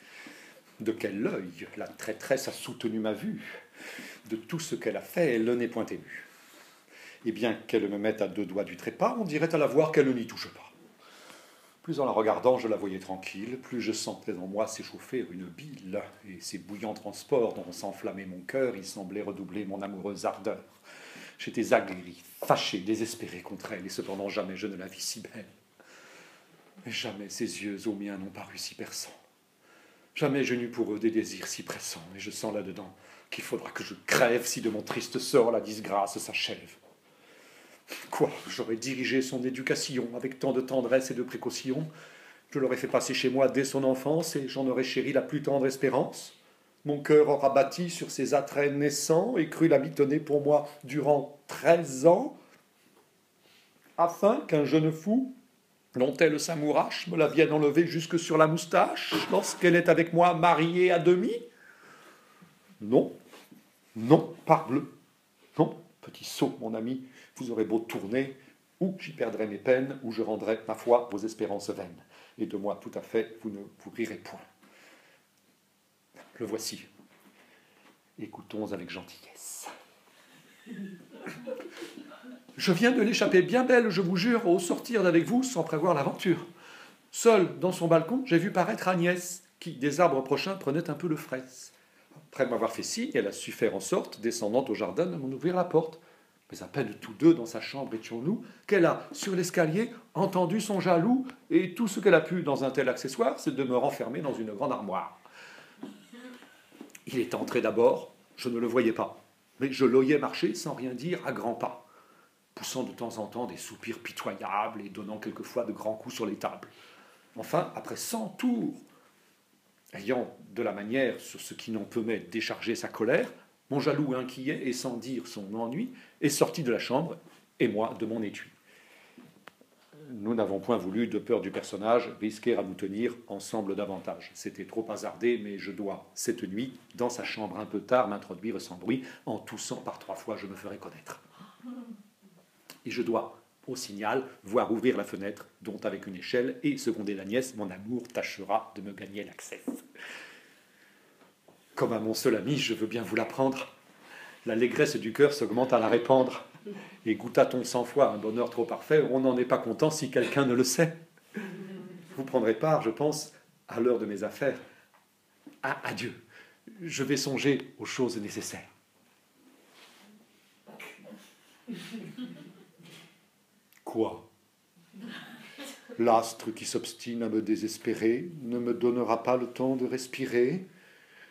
Speaker 1: De quel œil la traîtresse a soutenu ma vue? De tout ce qu'elle a fait, elle n'est point émue. Et bien qu'elle me mette à deux doigts du trépas, on dirait à la voir qu'elle n'y touche pas. Plus en la regardant, je la voyais tranquille, plus je sentais en moi s'échauffer une bile, et ces bouillants transports dont s'enflammait mon cœur, y semblaient redoubler mon amoureuse ardeur. J'étais aguerri, fâché, désespéré contre elle, et cependant jamais je ne la vis si belle. Mais jamais ses yeux aux miens n'ont paru si perçants. Jamais je n'eus pour eux des désirs si pressants, et je sens là-dedans qu'il faudra que je crève si de mon triste sort la disgrâce s'achève. Quoi J'aurais dirigé son éducation avec tant de tendresse et de précaution? Je l'aurais fait passer chez moi dès son enfance, et j'en aurais chéri la plus tendre espérance? Mon cœur aura bâti sur ses attraits naissants et cru la mitonner pour moi durant treize ans, afin qu'un jeune fou dont elle s'amourache me la vienne enlever jusque sur la moustache lorsqu'elle est avec moi mariée à demi Non, non, parbleu, non, petit sot, mon ami, vous aurez beau tourner, ou j'y perdrai mes peines, ou je rendrai, ma foi, vos espérances vaines. Et de moi, tout à fait, vous ne vous rirez point. Le voici. Écoutons avec gentillesse. Je viens de l'échapper bien belle, je vous jure, au sortir d'avec vous sans prévoir l'aventure. Seul, dans son balcon, j'ai vu paraître Agnès, qui, des arbres prochains, prenait un peu de fraise. Après m'avoir fait signe, elle a su faire en sorte, descendant au jardin, de m'en ouvrir la porte. Mais à peine tous deux dans sa chambre étions-nous, qu'elle a, sur l'escalier, entendu son jaloux, et tout ce qu'elle a pu dans un tel accessoire, c'est de me renfermer dans une grande armoire. Il est entré d'abord, je ne le voyais pas, mais je l'oyais marcher sans rien dire à grands pas poussant de temps en temps des soupirs pitoyables et donnant quelquefois de grands coups sur les tables. Enfin, après cent tours, ayant de la manière sur ce qui n'en peut mettre décharger sa colère, mon jaloux inquiet et sans dire son ennui est sorti de la chambre et moi de mon étui. Nous n'avons point voulu, de peur du personnage, risquer à nous tenir ensemble davantage. C'était trop hasardé, mais je dois, cette nuit, dans sa chambre un peu tard, m'introduire sans bruit. En toussant par trois fois, je me ferai connaître et je dois, au signal, voir ouvrir la fenêtre, dont avec une échelle, et seconder la nièce, mon amour tâchera de me gagner l'accès. Comme à mon seul ami, je veux bien vous l'apprendre. L'allégresse du cœur s'augmente à la répandre. Et goûta-t-on cent fois un bonheur trop parfait, on n'en est pas content si quelqu'un ne le sait. Vous prendrez part, je pense, à l'heure de mes affaires. Ah, adieu. Je vais songer aux choses nécessaires. Quoi? L'astre qui s'obstine à me désespérer ne me donnera pas le temps de respirer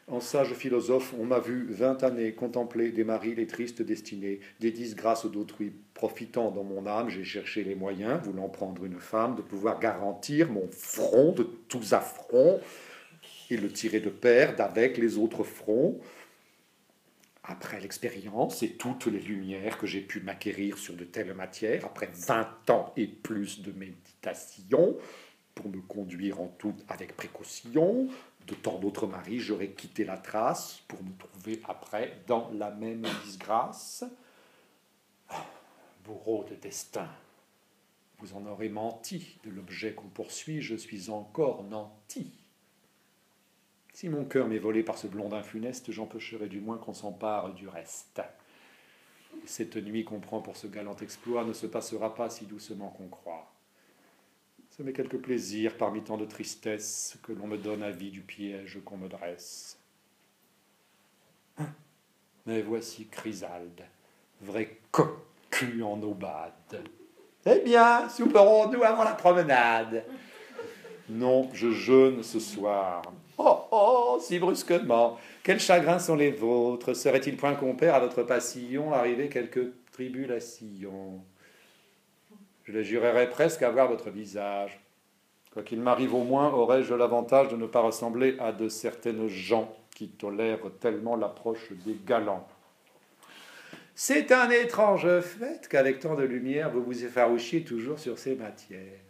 Speaker 1: En sage philosophe, on m'a vu vingt années contempler des maris les tristes destinées, des disgrâces d'autrui. Profitant dans mon âme, j'ai cherché les moyens, voulant prendre une femme, de pouvoir garantir mon front de tous affronts et le tirer de pair d'avec les autres fronts. Après l'expérience et toutes les lumières que j'ai pu m'acquérir sur de telles matières, après vingt ans et plus de méditation, pour me conduire en tout avec précaution, de tant d'autres maris, j'aurais quitté la trace pour me trouver après dans la même disgrâce. Bourreau de destin, vous en aurez menti de l'objet qu'on poursuit, je suis encore nanti. Si mon cœur m'est volé par ce blondin funeste, j'empêcherai du moins qu'on s'empare du reste. Cette nuit qu'on prend pour ce galant exploit ne se passera pas si doucement qu'on croit. Ce m'est quelque plaisir parmi tant de tristesse que l'on me donne avis du piège qu'on me dresse. Mais voici Chrysalde, vrai cocu en aubade. Eh bien, souperons-nous avant la promenade Non, je jeûne ce soir. Oh, oh, si brusquement Quels chagrins sont les vôtres Serait-il point compère à votre passion arriver quelque tribulation? Je le jurerais presque à voir votre visage. Quoi qu'il m'arrive au moins, aurais-je l'avantage de ne pas ressembler à de certaines gens qui tolèrent tellement l'approche des galants? C'est un étrange fait qu'avec tant de lumière, vous vous effarouchiez toujours sur ces matières.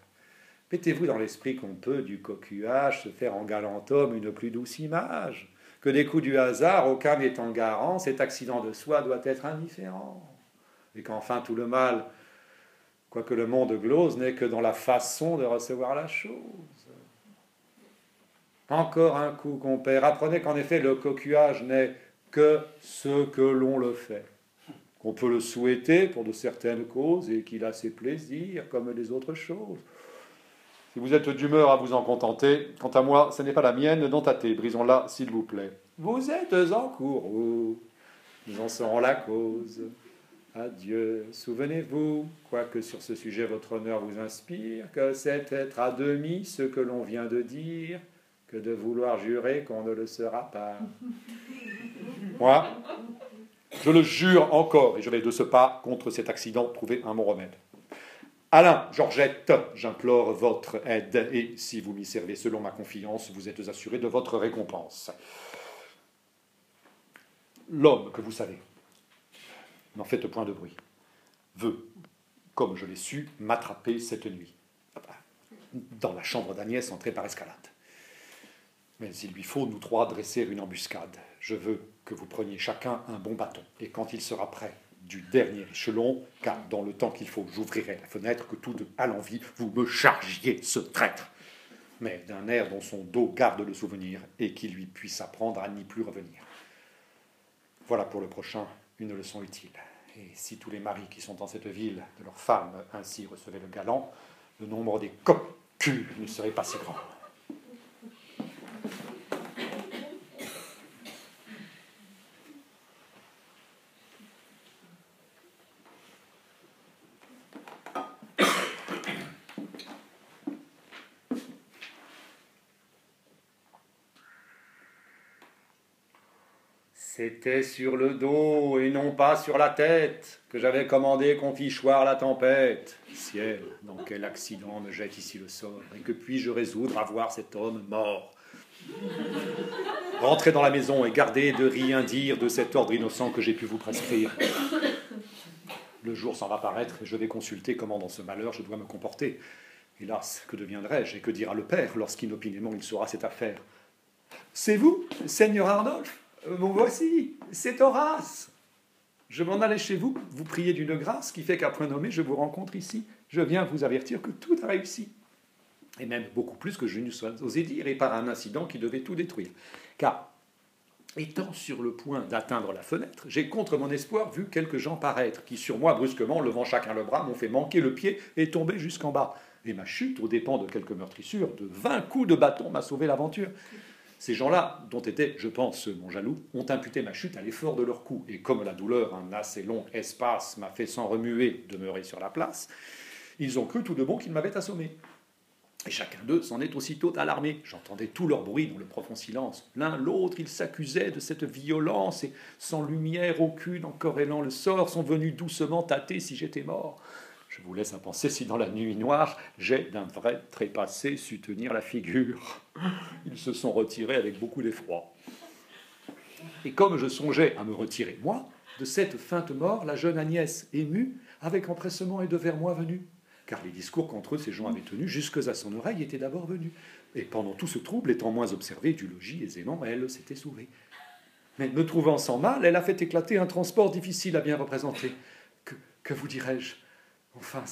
Speaker 1: Mettez-vous dans l'esprit qu'on peut, du cocuage, se faire en galant homme une plus douce image, que des coups du hasard, aucun n'étant garant, cet accident de soi doit être indifférent, et qu'enfin tout le mal quoique le monde glose n'est que dans la façon de recevoir la chose. Encore un coup, compère. Apprenez qu'en effet, le cocuage n'est que ce que l'on le fait. Qu'on peut le souhaiter pour de certaines causes et qu'il a ses plaisirs comme les autres choses. Si vous êtes d'humeur à vous en contenter, quant à moi, ce n'est pas la mienne, non tâtez, brisons-la, s'il vous plaît. Vous êtes en cours, nous en serons la cause. Adieu. Souvenez-vous, quoique sur ce sujet votre honneur vous inspire, que c'est être à demi ce que l'on vient de dire, que de vouloir jurer qu'on ne le sera pas. *laughs* Moi, je le jure encore, et je vais de ce pas, contre cet accident, trouver un bon remède. Alain, Georgette, j'implore votre aide, et si vous m'y servez selon ma confiance, vous êtes assuré de votre récompense. L'homme que vous savez, n'en faites point de bruit, veut, comme je l'ai su, m'attraper cette nuit, dans la chambre d'Agnès entrée par escalade. Mais il lui faut, nous trois, dresser une embuscade. Je veux que vous preniez chacun un bon bâton, et quand il sera prêt, du dernier échelon, car dans le temps qu'il faut, j'ouvrirai la fenêtre, que tout à l'envie, vous me chargiez ce traître, mais d'un air dont son dos garde le souvenir, et qui lui puisse apprendre à n'y plus revenir. Voilà pour le prochain une leçon utile. Et si tous les maris qui sont dans cette ville de leurs femmes ainsi recevaient le galant, le nombre des cocus ne serait pas si grand. C'était sur le dos et non pas sur la tête que j'avais commandé qu'on fit choir la tempête. Ciel, dans quel accident me jette ici le sort Et que puis-je résoudre à voir cet homme mort? Rentrez dans la maison et gardez de rien dire de cet ordre innocent que j'ai pu vous prescrire. Le jour s'en va paraître et je vais consulter comment dans ce malheur je dois me comporter. Hélas, que deviendrai-je et que dira le père lorsqu'inopinément il saura cette affaire? C'est vous, Seigneur Arnolphe? Euh, vous voici, c'est Horace. Je m'en allais chez vous, vous prier d'une grâce qui fait qu'après nommé, je vous rencontre ici. Je viens vous avertir que tout a réussi. Et même beaucoup plus que je ne sois osé dire, et par un incident qui devait tout détruire. Car, étant sur le point d'atteindre la fenêtre, j'ai contre mon espoir vu quelques gens paraître, qui sur moi, brusquement, levant chacun le bras, m'ont fait manquer le pied et tomber jusqu'en bas. Et ma chute, aux dépens de quelques meurtrissures, de vingt coups de bâton, m'a sauvé l'aventure. Ces gens-là, dont était, je pense, mon jaloux, ont imputé ma chute à l'effort de leur coup. Et comme la douleur, un assez long espace, m'a fait sans remuer demeurer sur la place, ils ont cru tout de bon qu'ils m'avaient assommé. Et chacun d'eux s'en est aussitôt alarmé. J'entendais tout leur bruit dans le profond silence. L'un l'autre, ils s'accusaient de cette violence, et sans lumière aucune, en querellant le sort, sont venus doucement tâter si j'étais mort. Je vous laisse à penser si dans la nuit noire, j'ai d'un vrai trépassé su tenir la figure. Ils se sont retirés avec beaucoup d'effroi. Et comme je songeais à me retirer, moi, de cette feinte mort, la jeune Agnès, émue, avec empressement et de vers moi venue car les discours qu'entre eux ces gens avaient tenus jusque à son oreille étaient d'abord venus. Et pendant tout ce trouble, étant moins observée du logis aisément, elle s'était sauvée. Mais me trouvant sans mal, elle a fait éclater un transport difficile à bien représenter. Que, que vous dirais-je? Enfin,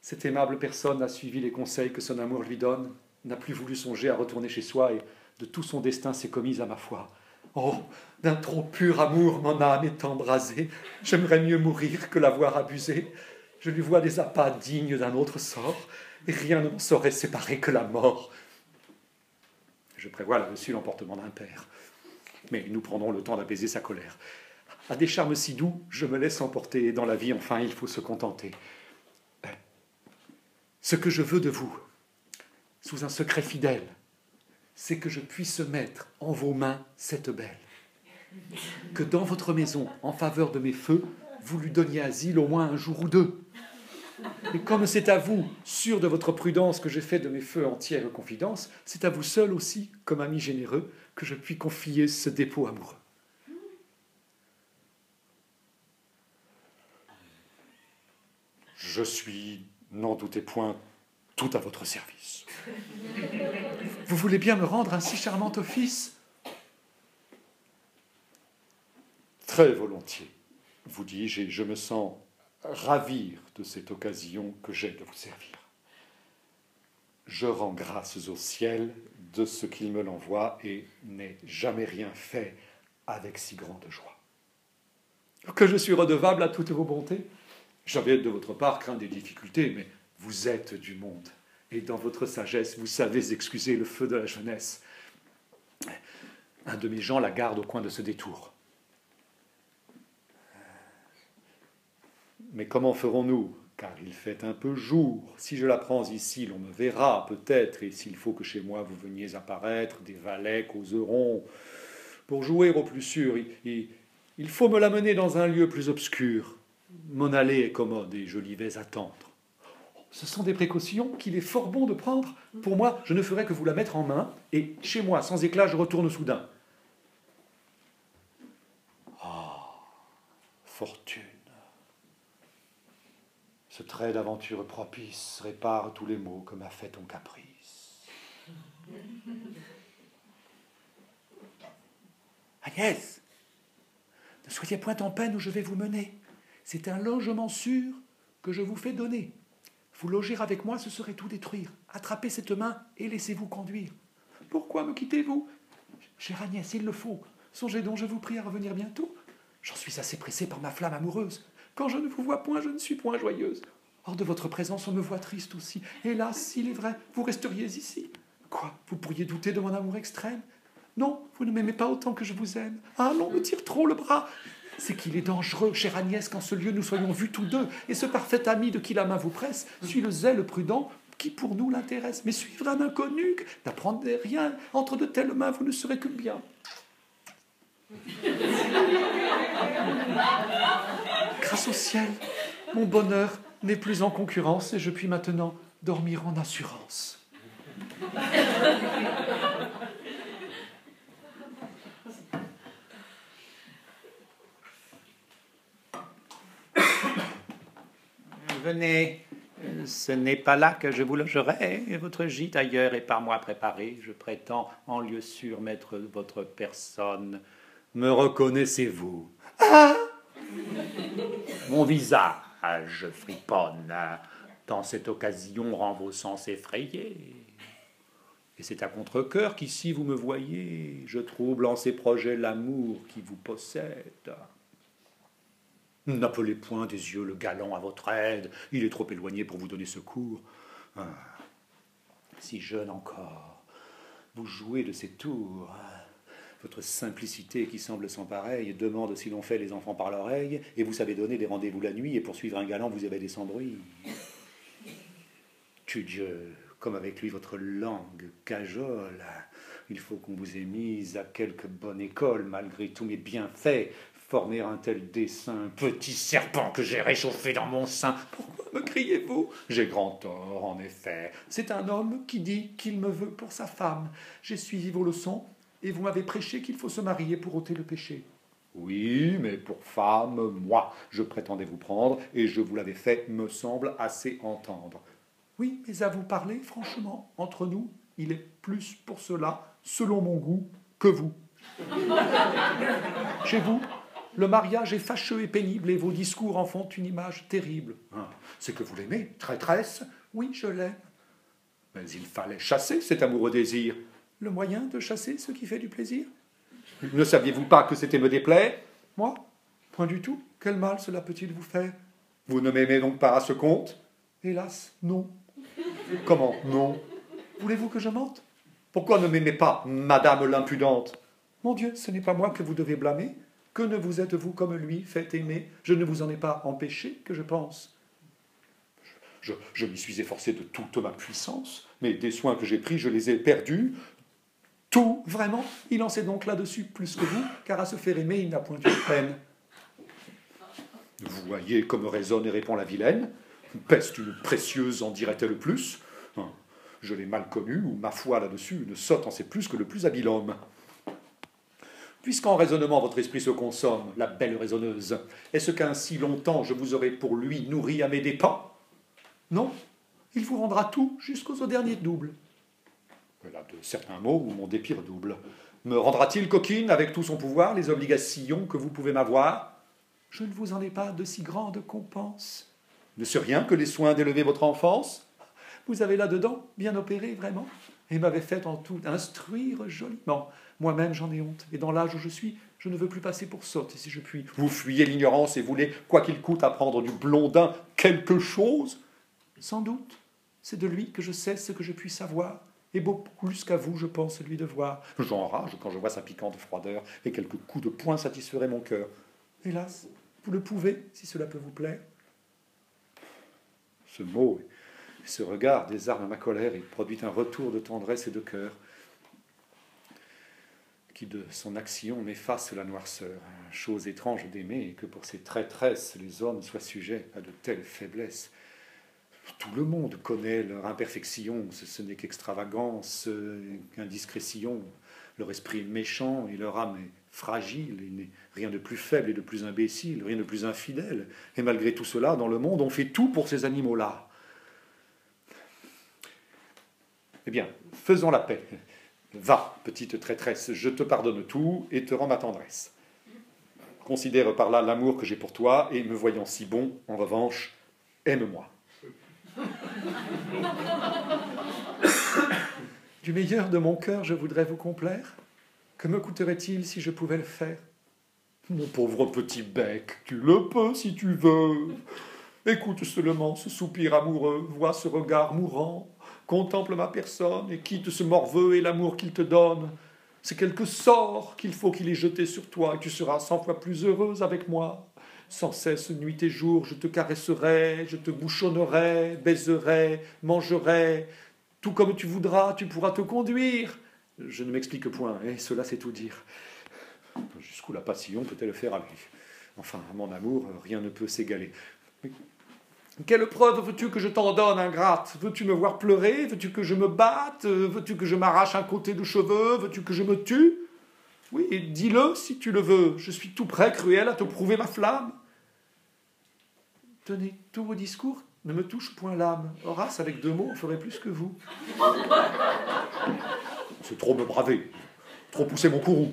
Speaker 1: cette aimable personne a suivi les conseils que son amour lui donne, n'a plus voulu songer à retourner chez soi et de tout son destin s'est commise à ma foi. Oh, d'un trop pur amour mon âme est embrasée. J'aimerais mieux mourir que l'avoir abusée. Je lui vois des appâts dignes d'un autre sort, et rien ne m'en saurait séparer que la mort. Je prévois là-dessus l'emportement d'un père. Mais nous prendrons le temps d'apaiser sa colère. À des charmes si doux, je me laisse emporter, et dans la vie, enfin, il faut se contenter. Ce que je veux de vous, sous un secret fidèle, c'est que je puisse mettre en vos mains cette belle. Que dans votre maison, en faveur de mes feux, vous lui donniez asile au moins un jour ou deux. Et comme c'est à vous, sûr de votre prudence, que j'ai fait de mes feux entières confidence, c'est à vous seul aussi, comme ami généreux, que je puis confier ce dépôt amoureux. Je suis, n'en doutez point, tout à votre service. *laughs* Vous voulez bien me rendre un si charmant office? Très volontiers, vous dis-je, et je me sens ravir de cette occasion que j'ai de vous servir. Je rends grâces au ciel de ce qu'il me l'envoie et n'ai jamais rien fait avec si grande joie. Que je suis redevable à toutes vos bontés? J'avais de votre part craint des difficultés, mais vous êtes du monde, et dans votre sagesse, vous savez excuser le feu de la jeunesse. Un de mes gens la garde au coin de ce détour. Mais comment ferons-nous? Car il fait un peu jour. Si je la prends ici, l'on me verra peut-être, et s'il faut que chez moi vous veniez apparaître, des valets causeront. Pour jouer au plus sûr, il, faut me l'amener dans un lieu plus obscur. Mon allée est commode et je l'y vais attendre. Ce sont des précautions qu'il est fort bon de prendre. Pour moi, je ne ferai que vous la mettre en main, et chez moi, sans éclat, je retourne soudain. Ah, fortune. Ce trait d'aventure propice répare tous les maux que m'a fait ton caprice. Agnès, ne soyez point en peine où je vais vous mener. C'est un logement sûr que je vous fais donner. Vous loger avec moi, ce serait tout détruire. Attrapez cette main et laissez-vous conduire. Pourquoi me quittez-vous? Chère Agnès, il le faut. Songez donc, je vous prie, à revenir bientôt. J'en suis assez pressé par ma flamme amoureuse. Quand je ne vous vois point, je ne suis point joyeuse. Hors de votre présence, on me voit triste aussi. Hélas, s'il est vrai, vous resteriez ici. Quoi Vous pourriez douter de mon amour extrême? Non, vous ne m'aimez pas autant que je vous aime. Ah, me tire trop le bras. C'est qu'il est dangereux, chère Agnès, qu'en ce lieu nous soyons vus tous deux, et ce parfait ami de qui la main vous presse suit le zèle prudent qui pour nous l'intéresse. Mais suivre un inconnu, n'apprendre rien, entre de telles mains, vous ne serez que bien. Grâce au ciel, mon bonheur n'est plus en concurrence et je puis maintenant dormir en assurance.
Speaker 2: Venez, ce n'est pas là que je vous logerai. Votre gîte ailleurs est par moi préparé. Je prétends en lieu sûr mettre votre personne. Me reconnaissez-vous? Ah Mon visage friponne. Dans cette occasion rend vos sens effrayés. Et c'est à contre-coeur qu'ici vous me voyez. Je trouble en ces projets l'amour qui vous possède. N'appelez point des yeux le galant à votre aide, il est trop éloigné pour vous donner secours. Ah, si jeune encore, vous jouez de ces tours. Votre simplicité qui semble sans pareil demande si l'on fait les enfants par l'oreille, et vous savez donner des rendez-vous la nuit, et pour suivre un galant, vous avez des sans bruit. Tu Dieu, comme avec lui votre langue cajole. Il faut qu'on vous ait mise à quelque bonne école, malgré tous mes bienfaits. Former un tel dessin, petit serpent que j'ai réchauffé dans mon sein. Pourquoi me criez-vous? J'ai grand tort, en effet. C'est un homme qui dit qu'il me veut pour sa femme. J'ai suivi vos leçons, et vous m'avez prêché qu'il faut se marier pour ôter le péché. Oui, mais pour femme, moi, je prétendais vous prendre, et je vous l'avais fait, me semble, assez entendre. Oui, mais à vous parler, franchement, entre nous, il est plus pour cela, selon mon goût, que vous. *laughs* Chez vous, le mariage est fâcheux et pénible, et vos discours en font une image terrible. Ah, c'est que vous l'aimez, traîtresse Oui, je l'aime. Mais il fallait chasser cet amoureux désir. Le moyen de chasser ce qui fait du plaisir ne saviez-vous pas que c'était me déplaire Moi? Point du tout. Quel mal cela peut-il vous faire? Vous ne m'aimez donc pas à ce compte? Hélas, non. Comment? Non Voulez-vous que je mente? Pourquoi ne m'aimez pas, madame l'impudente? Mon Dieu, ce n'est pas moi que vous devez blâmer. Que ne vous êtes-vous comme lui, fait aimer? Je ne vous en ai pas empêché, que je pense. Je, je m'y suis efforcé de toute ma puissance, mais des soins que j'ai pris, je les ai perdus. Tout, vraiment? Il en sait donc là-dessus plus que vous, car à se faire aimer, il n'a point de peine. Vous voyez comme résonne et répond la vilaine. Peste une précieuse en dirait-elle plus hein, Je l'ai mal connu, ou ma foi là-dessus, une sotte en sait plus que le plus habile homme. Puisqu'en raisonnement votre esprit se consomme, la belle raisonneuse, est-ce qu'ainsi longtemps je vous aurai pour lui nourri à mes dépens? Non, il vous rendra tout jusqu'aux derniers doubles. Voilà de certains mots où mon dépit redouble. Me rendra-t-il coquine avec tout son pouvoir les obligations que vous pouvez m'avoir? Je ne vous en ai pas de si grande compense. Ne c'est rien que les soins d'élever votre enfance? Vous avez là-dedans bien opéré, vraiment, et m'avez fait en tout instruire joliment. Moi-même, j'en ai honte, et dans l'âge où je suis, je ne veux plus passer pour sotte, si je puis. Vous fuyez l'ignorance et voulez, quoi qu'il coûte, apprendre du blondin quelque chose? Sans doute. C'est de lui que je sais ce que je puis savoir et beaucoup plus qu'à vous, je pense, lui devoir. J'enrage quand je vois sa piquante froideur, et quelques coups de poing satisferaient mon cœur. Hélas, vous le pouvez, si cela peut vous plaire. Ce mot et ce regard désarment ma colère et produit un retour de tendresse et de cœur de son action m'efface la noirceur. Chose étrange d'aimer que pour ces traîtresses les hommes soient sujets à de telles faiblesses. Tout le monde connaît leur imperfection, ce, n'est qu'extravagance, qu'indiscrétion. Leur esprit est méchant et leur âme est fragile. Il n'est rien de plus faible et de plus imbécile, rien de plus infidèle. Et malgré tout cela, dans le monde, on fait tout pour ces animaux-là. Eh bien, faisons la paix. Va, petite traîtresse, je te pardonne tout et te rends ma tendresse. Considère par là l'amour que j'ai pour toi, et me voyant si bon, en revanche, aime-moi. Du meilleur de mon cœur, je voudrais vous complaire. Que me coûterait-il si je pouvais le faire? Mon pauvre petit bec, tu le peux si tu veux. Écoute seulement ce soupir amoureux, vois ce regard mourant, contemple ma personne et quitte ce morveux et l'amour qu'il te donne. C'est quelque sort qu'il faut qu'il ait jeté sur toi et tu seras cent fois plus heureuse avec moi. Sans cesse, nuit et jour, je te caresserai, je te bouchonnerai, baiserai, mangerai. Tout comme tu voudras, tu pourras te conduire. Je ne m'explique point, et cela c'est tout dire. Jusqu'où la passion peut-elle faire aller? Enfin, à mon amour, rien ne peut s'égaler. Quelle preuve veux-tu que je t'en donne, ingrate? Veux-tu me voir pleurer? Veux-tu que je me batte? Veux-tu que je m'arrache un côté de cheveux? Veux-tu que je me tue? Oui, dis-le si tu le veux. Je suis tout prêt, cruel, à te prouver ma flamme. Tenez, tous vos discours ne me touchent point l'âme. Horace, avec deux mots, ferait plus que vous. C'est trop me braver, trop pousser mon courroux.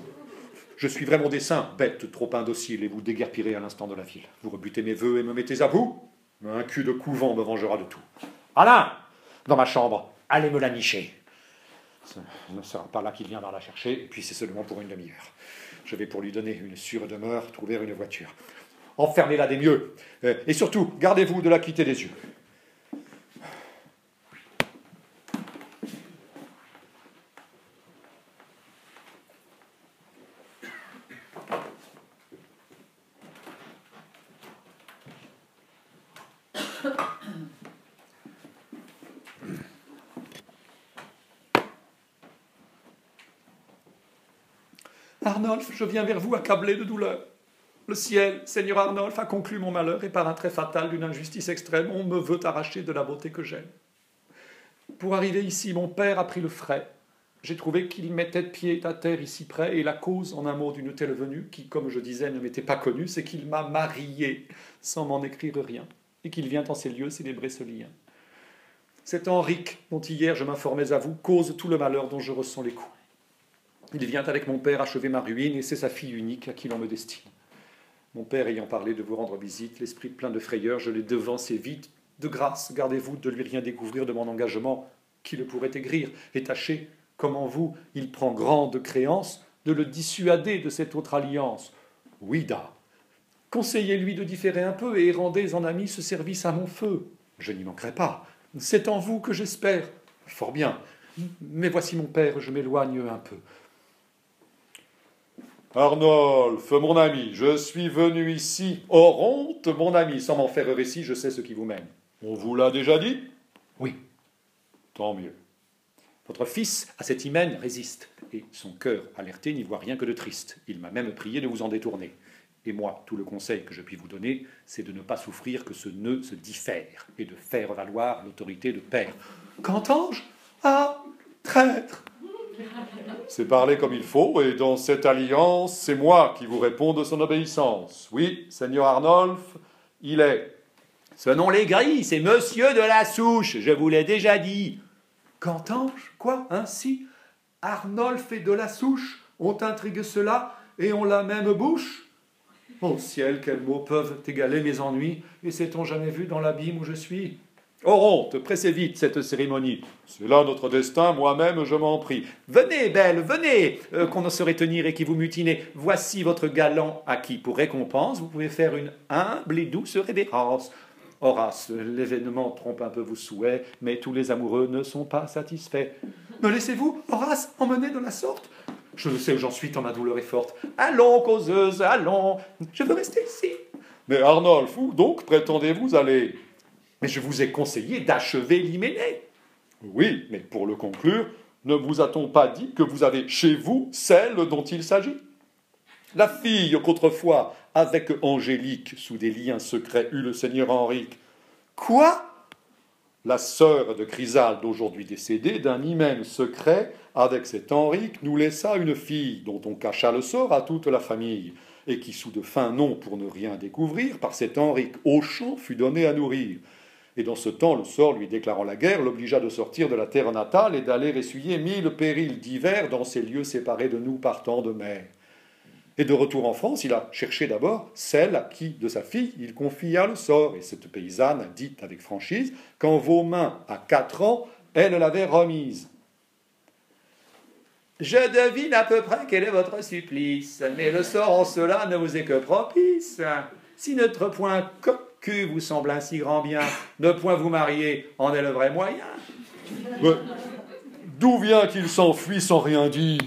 Speaker 2: Je suivrai mon dessein, bête trop indocile, et vous déguerpirez à l'instant de la ville. Vous rebutez mes voeux et me mettez à bout Un cul de couvent me vengera de tout. Alain Dans ma chambre, allez me la nicher. Ce ne sera pas là qu'il viendra la chercher, et puis c'est seulement pour une demi-heure. Je vais pour lui donner une sûre demeure, trouver une voiture enfermez-la des mieux. Et surtout, gardez-vous de la quitter des yeux. Arnolphe, je viens vers vous accablé de douleur. Le ciel, Seigneur Arnolphe, a conclu mon malheur et par un trait fatal d'une injustice extrême, on me veut arracher de la beauté que j'aime. Pour arriver ici, mon père a pris le frais. J'ai trouvé qu'il mettait pied à terre ici près, et la cause, en un mot, d'une telle venue, qui, comme je disais, ne m'était pas connue, c'est qu'il m'a marié sans m'en écrire rien, et qu'il vient en ces lieux célébrer ce lien. Cet Henrique, dont hier je m'informais à vous, cause tout le malheur dont je ressens les coups. Il vient avec mon père achever ma ruine, et c'est sa fille unique à qui l'on me destine. Mon père ayant parlé de vous rendre visite, l'esprit plein de frayeur, je l'ai devancé vite. De grâce, gardez-vous de lui rien découvrir de mon engagement qui le pourrait aigrir, et tâchez, comme en vous il prend grande créance, de le dissuader de cette autre alliance. Oui, da. Conseillez-lui de différer un peu et rendez en ami ce service à mon feu. Je n'y manquerai pas. C'est en vous que j'espère. Fort bien. Mais voici mon père, je m'éloigne un peu.
Speaker 1: Arnolphe, mon ami, je suis venu ici, hors honte, mon ami, sans m'en faire récit, je sais ce qui vous mène. On vous l'a déjà dit?
Speaker 2: Oui.
Speaker 1: Tant mieux.
Speaker 2: Votre fils, à cet hymen, résiste, et son cœur alerté n'y voit rien que de triste. Il m'a même prié de vous en détourner. Et moi, tout le conseil que je puis vous donner, c'est de ne pas souffrir que ce nœud se diffère, et de faire valoir l'autorité de père. Qu'entends-je? Ah, traître
Speaker 1: c'est parler comme il faut, et dans cette alliance, c'est moi qui vous réponds de son obéissance. Oui, Seigneur Arnolphe, il est.
Speaker 2: Ce nom les gris, c'est Monsieur de la Souche, je vous l'ai déjà dit. Qu'entends-je? Quoi? Ainsi Arnolphe et de la Souche ont intrigué cela et ont la même bouche Mon ciel, quels mots peuvent égaler mes ennuis, et s'est-on jamais vu dans l'abîme où je suis?
Speaker 1: Oronte, pressez vite cette cérémonie. C'est là notre destin, moi-même je m'en prie.
Speaker 2: Venez, belle, venez, euh, qu'on ne saurait tenir et qui vous mutinez. Voici votre galant à qui, pour récompense, vous pouvez faire une humble et douce révérence. Horace, l'événement trompe un peu vos souhaits, mais tous les amoureux ne sont pas satisfaits. Me laissez-vous, Horace, emmener de la sorte? Je sais où j'en suis tant ma douleur est forte. Allons, causeuse, allons, je veux rester ici.
Speaker 1: Mais Arnolphe, où donc prétendez-vous aller?
Speaker 2: Mais je vous ai conseillé d'achever l'hyménée.
Speaker 1: Oui, mais pour le conclure, ne vous a-t-on pas dit que vous avez chez vous celle dont il s'agit? La fille qu'autrefois, avec Angélique, sous des liens secrets, eut le seigneur Henrique.
Speaker 2: Quoi?
Speaker 1: La sœur de Chrysalde, aujourd'hui décédée, d'un hymen secret, avec cet Henrique, nous laissa une fille dont on cacha le sort à toute la famille, et qui, sous de fins noms pour ne rien découvrir, par cet Henrique au champ fut donnée à nourrir. Et dans ce temps, le sort lui déclarant la guerre l'obligea de sortir de la terre natale et d'aller essuyer mille périls divers dans ces lieux séparés de nous par tant de mer. Et de retour en France, il a cherché d'abord celle à qui, de sa fille, il confia le sort. Et cette paysanne dit avec franchise qu'en vos mains, à quatre ans, elle l'avait remise.
Speaker 2: Je devine à peu près quel est votre supplice, mais le sort en cela ne vous est que propice. Si notre point que vous semble ainsi grand bien, ne point vous marier en est le vrai moyen.
Speaker 1: D'où vient qu'il s'enfuit sans rien dire?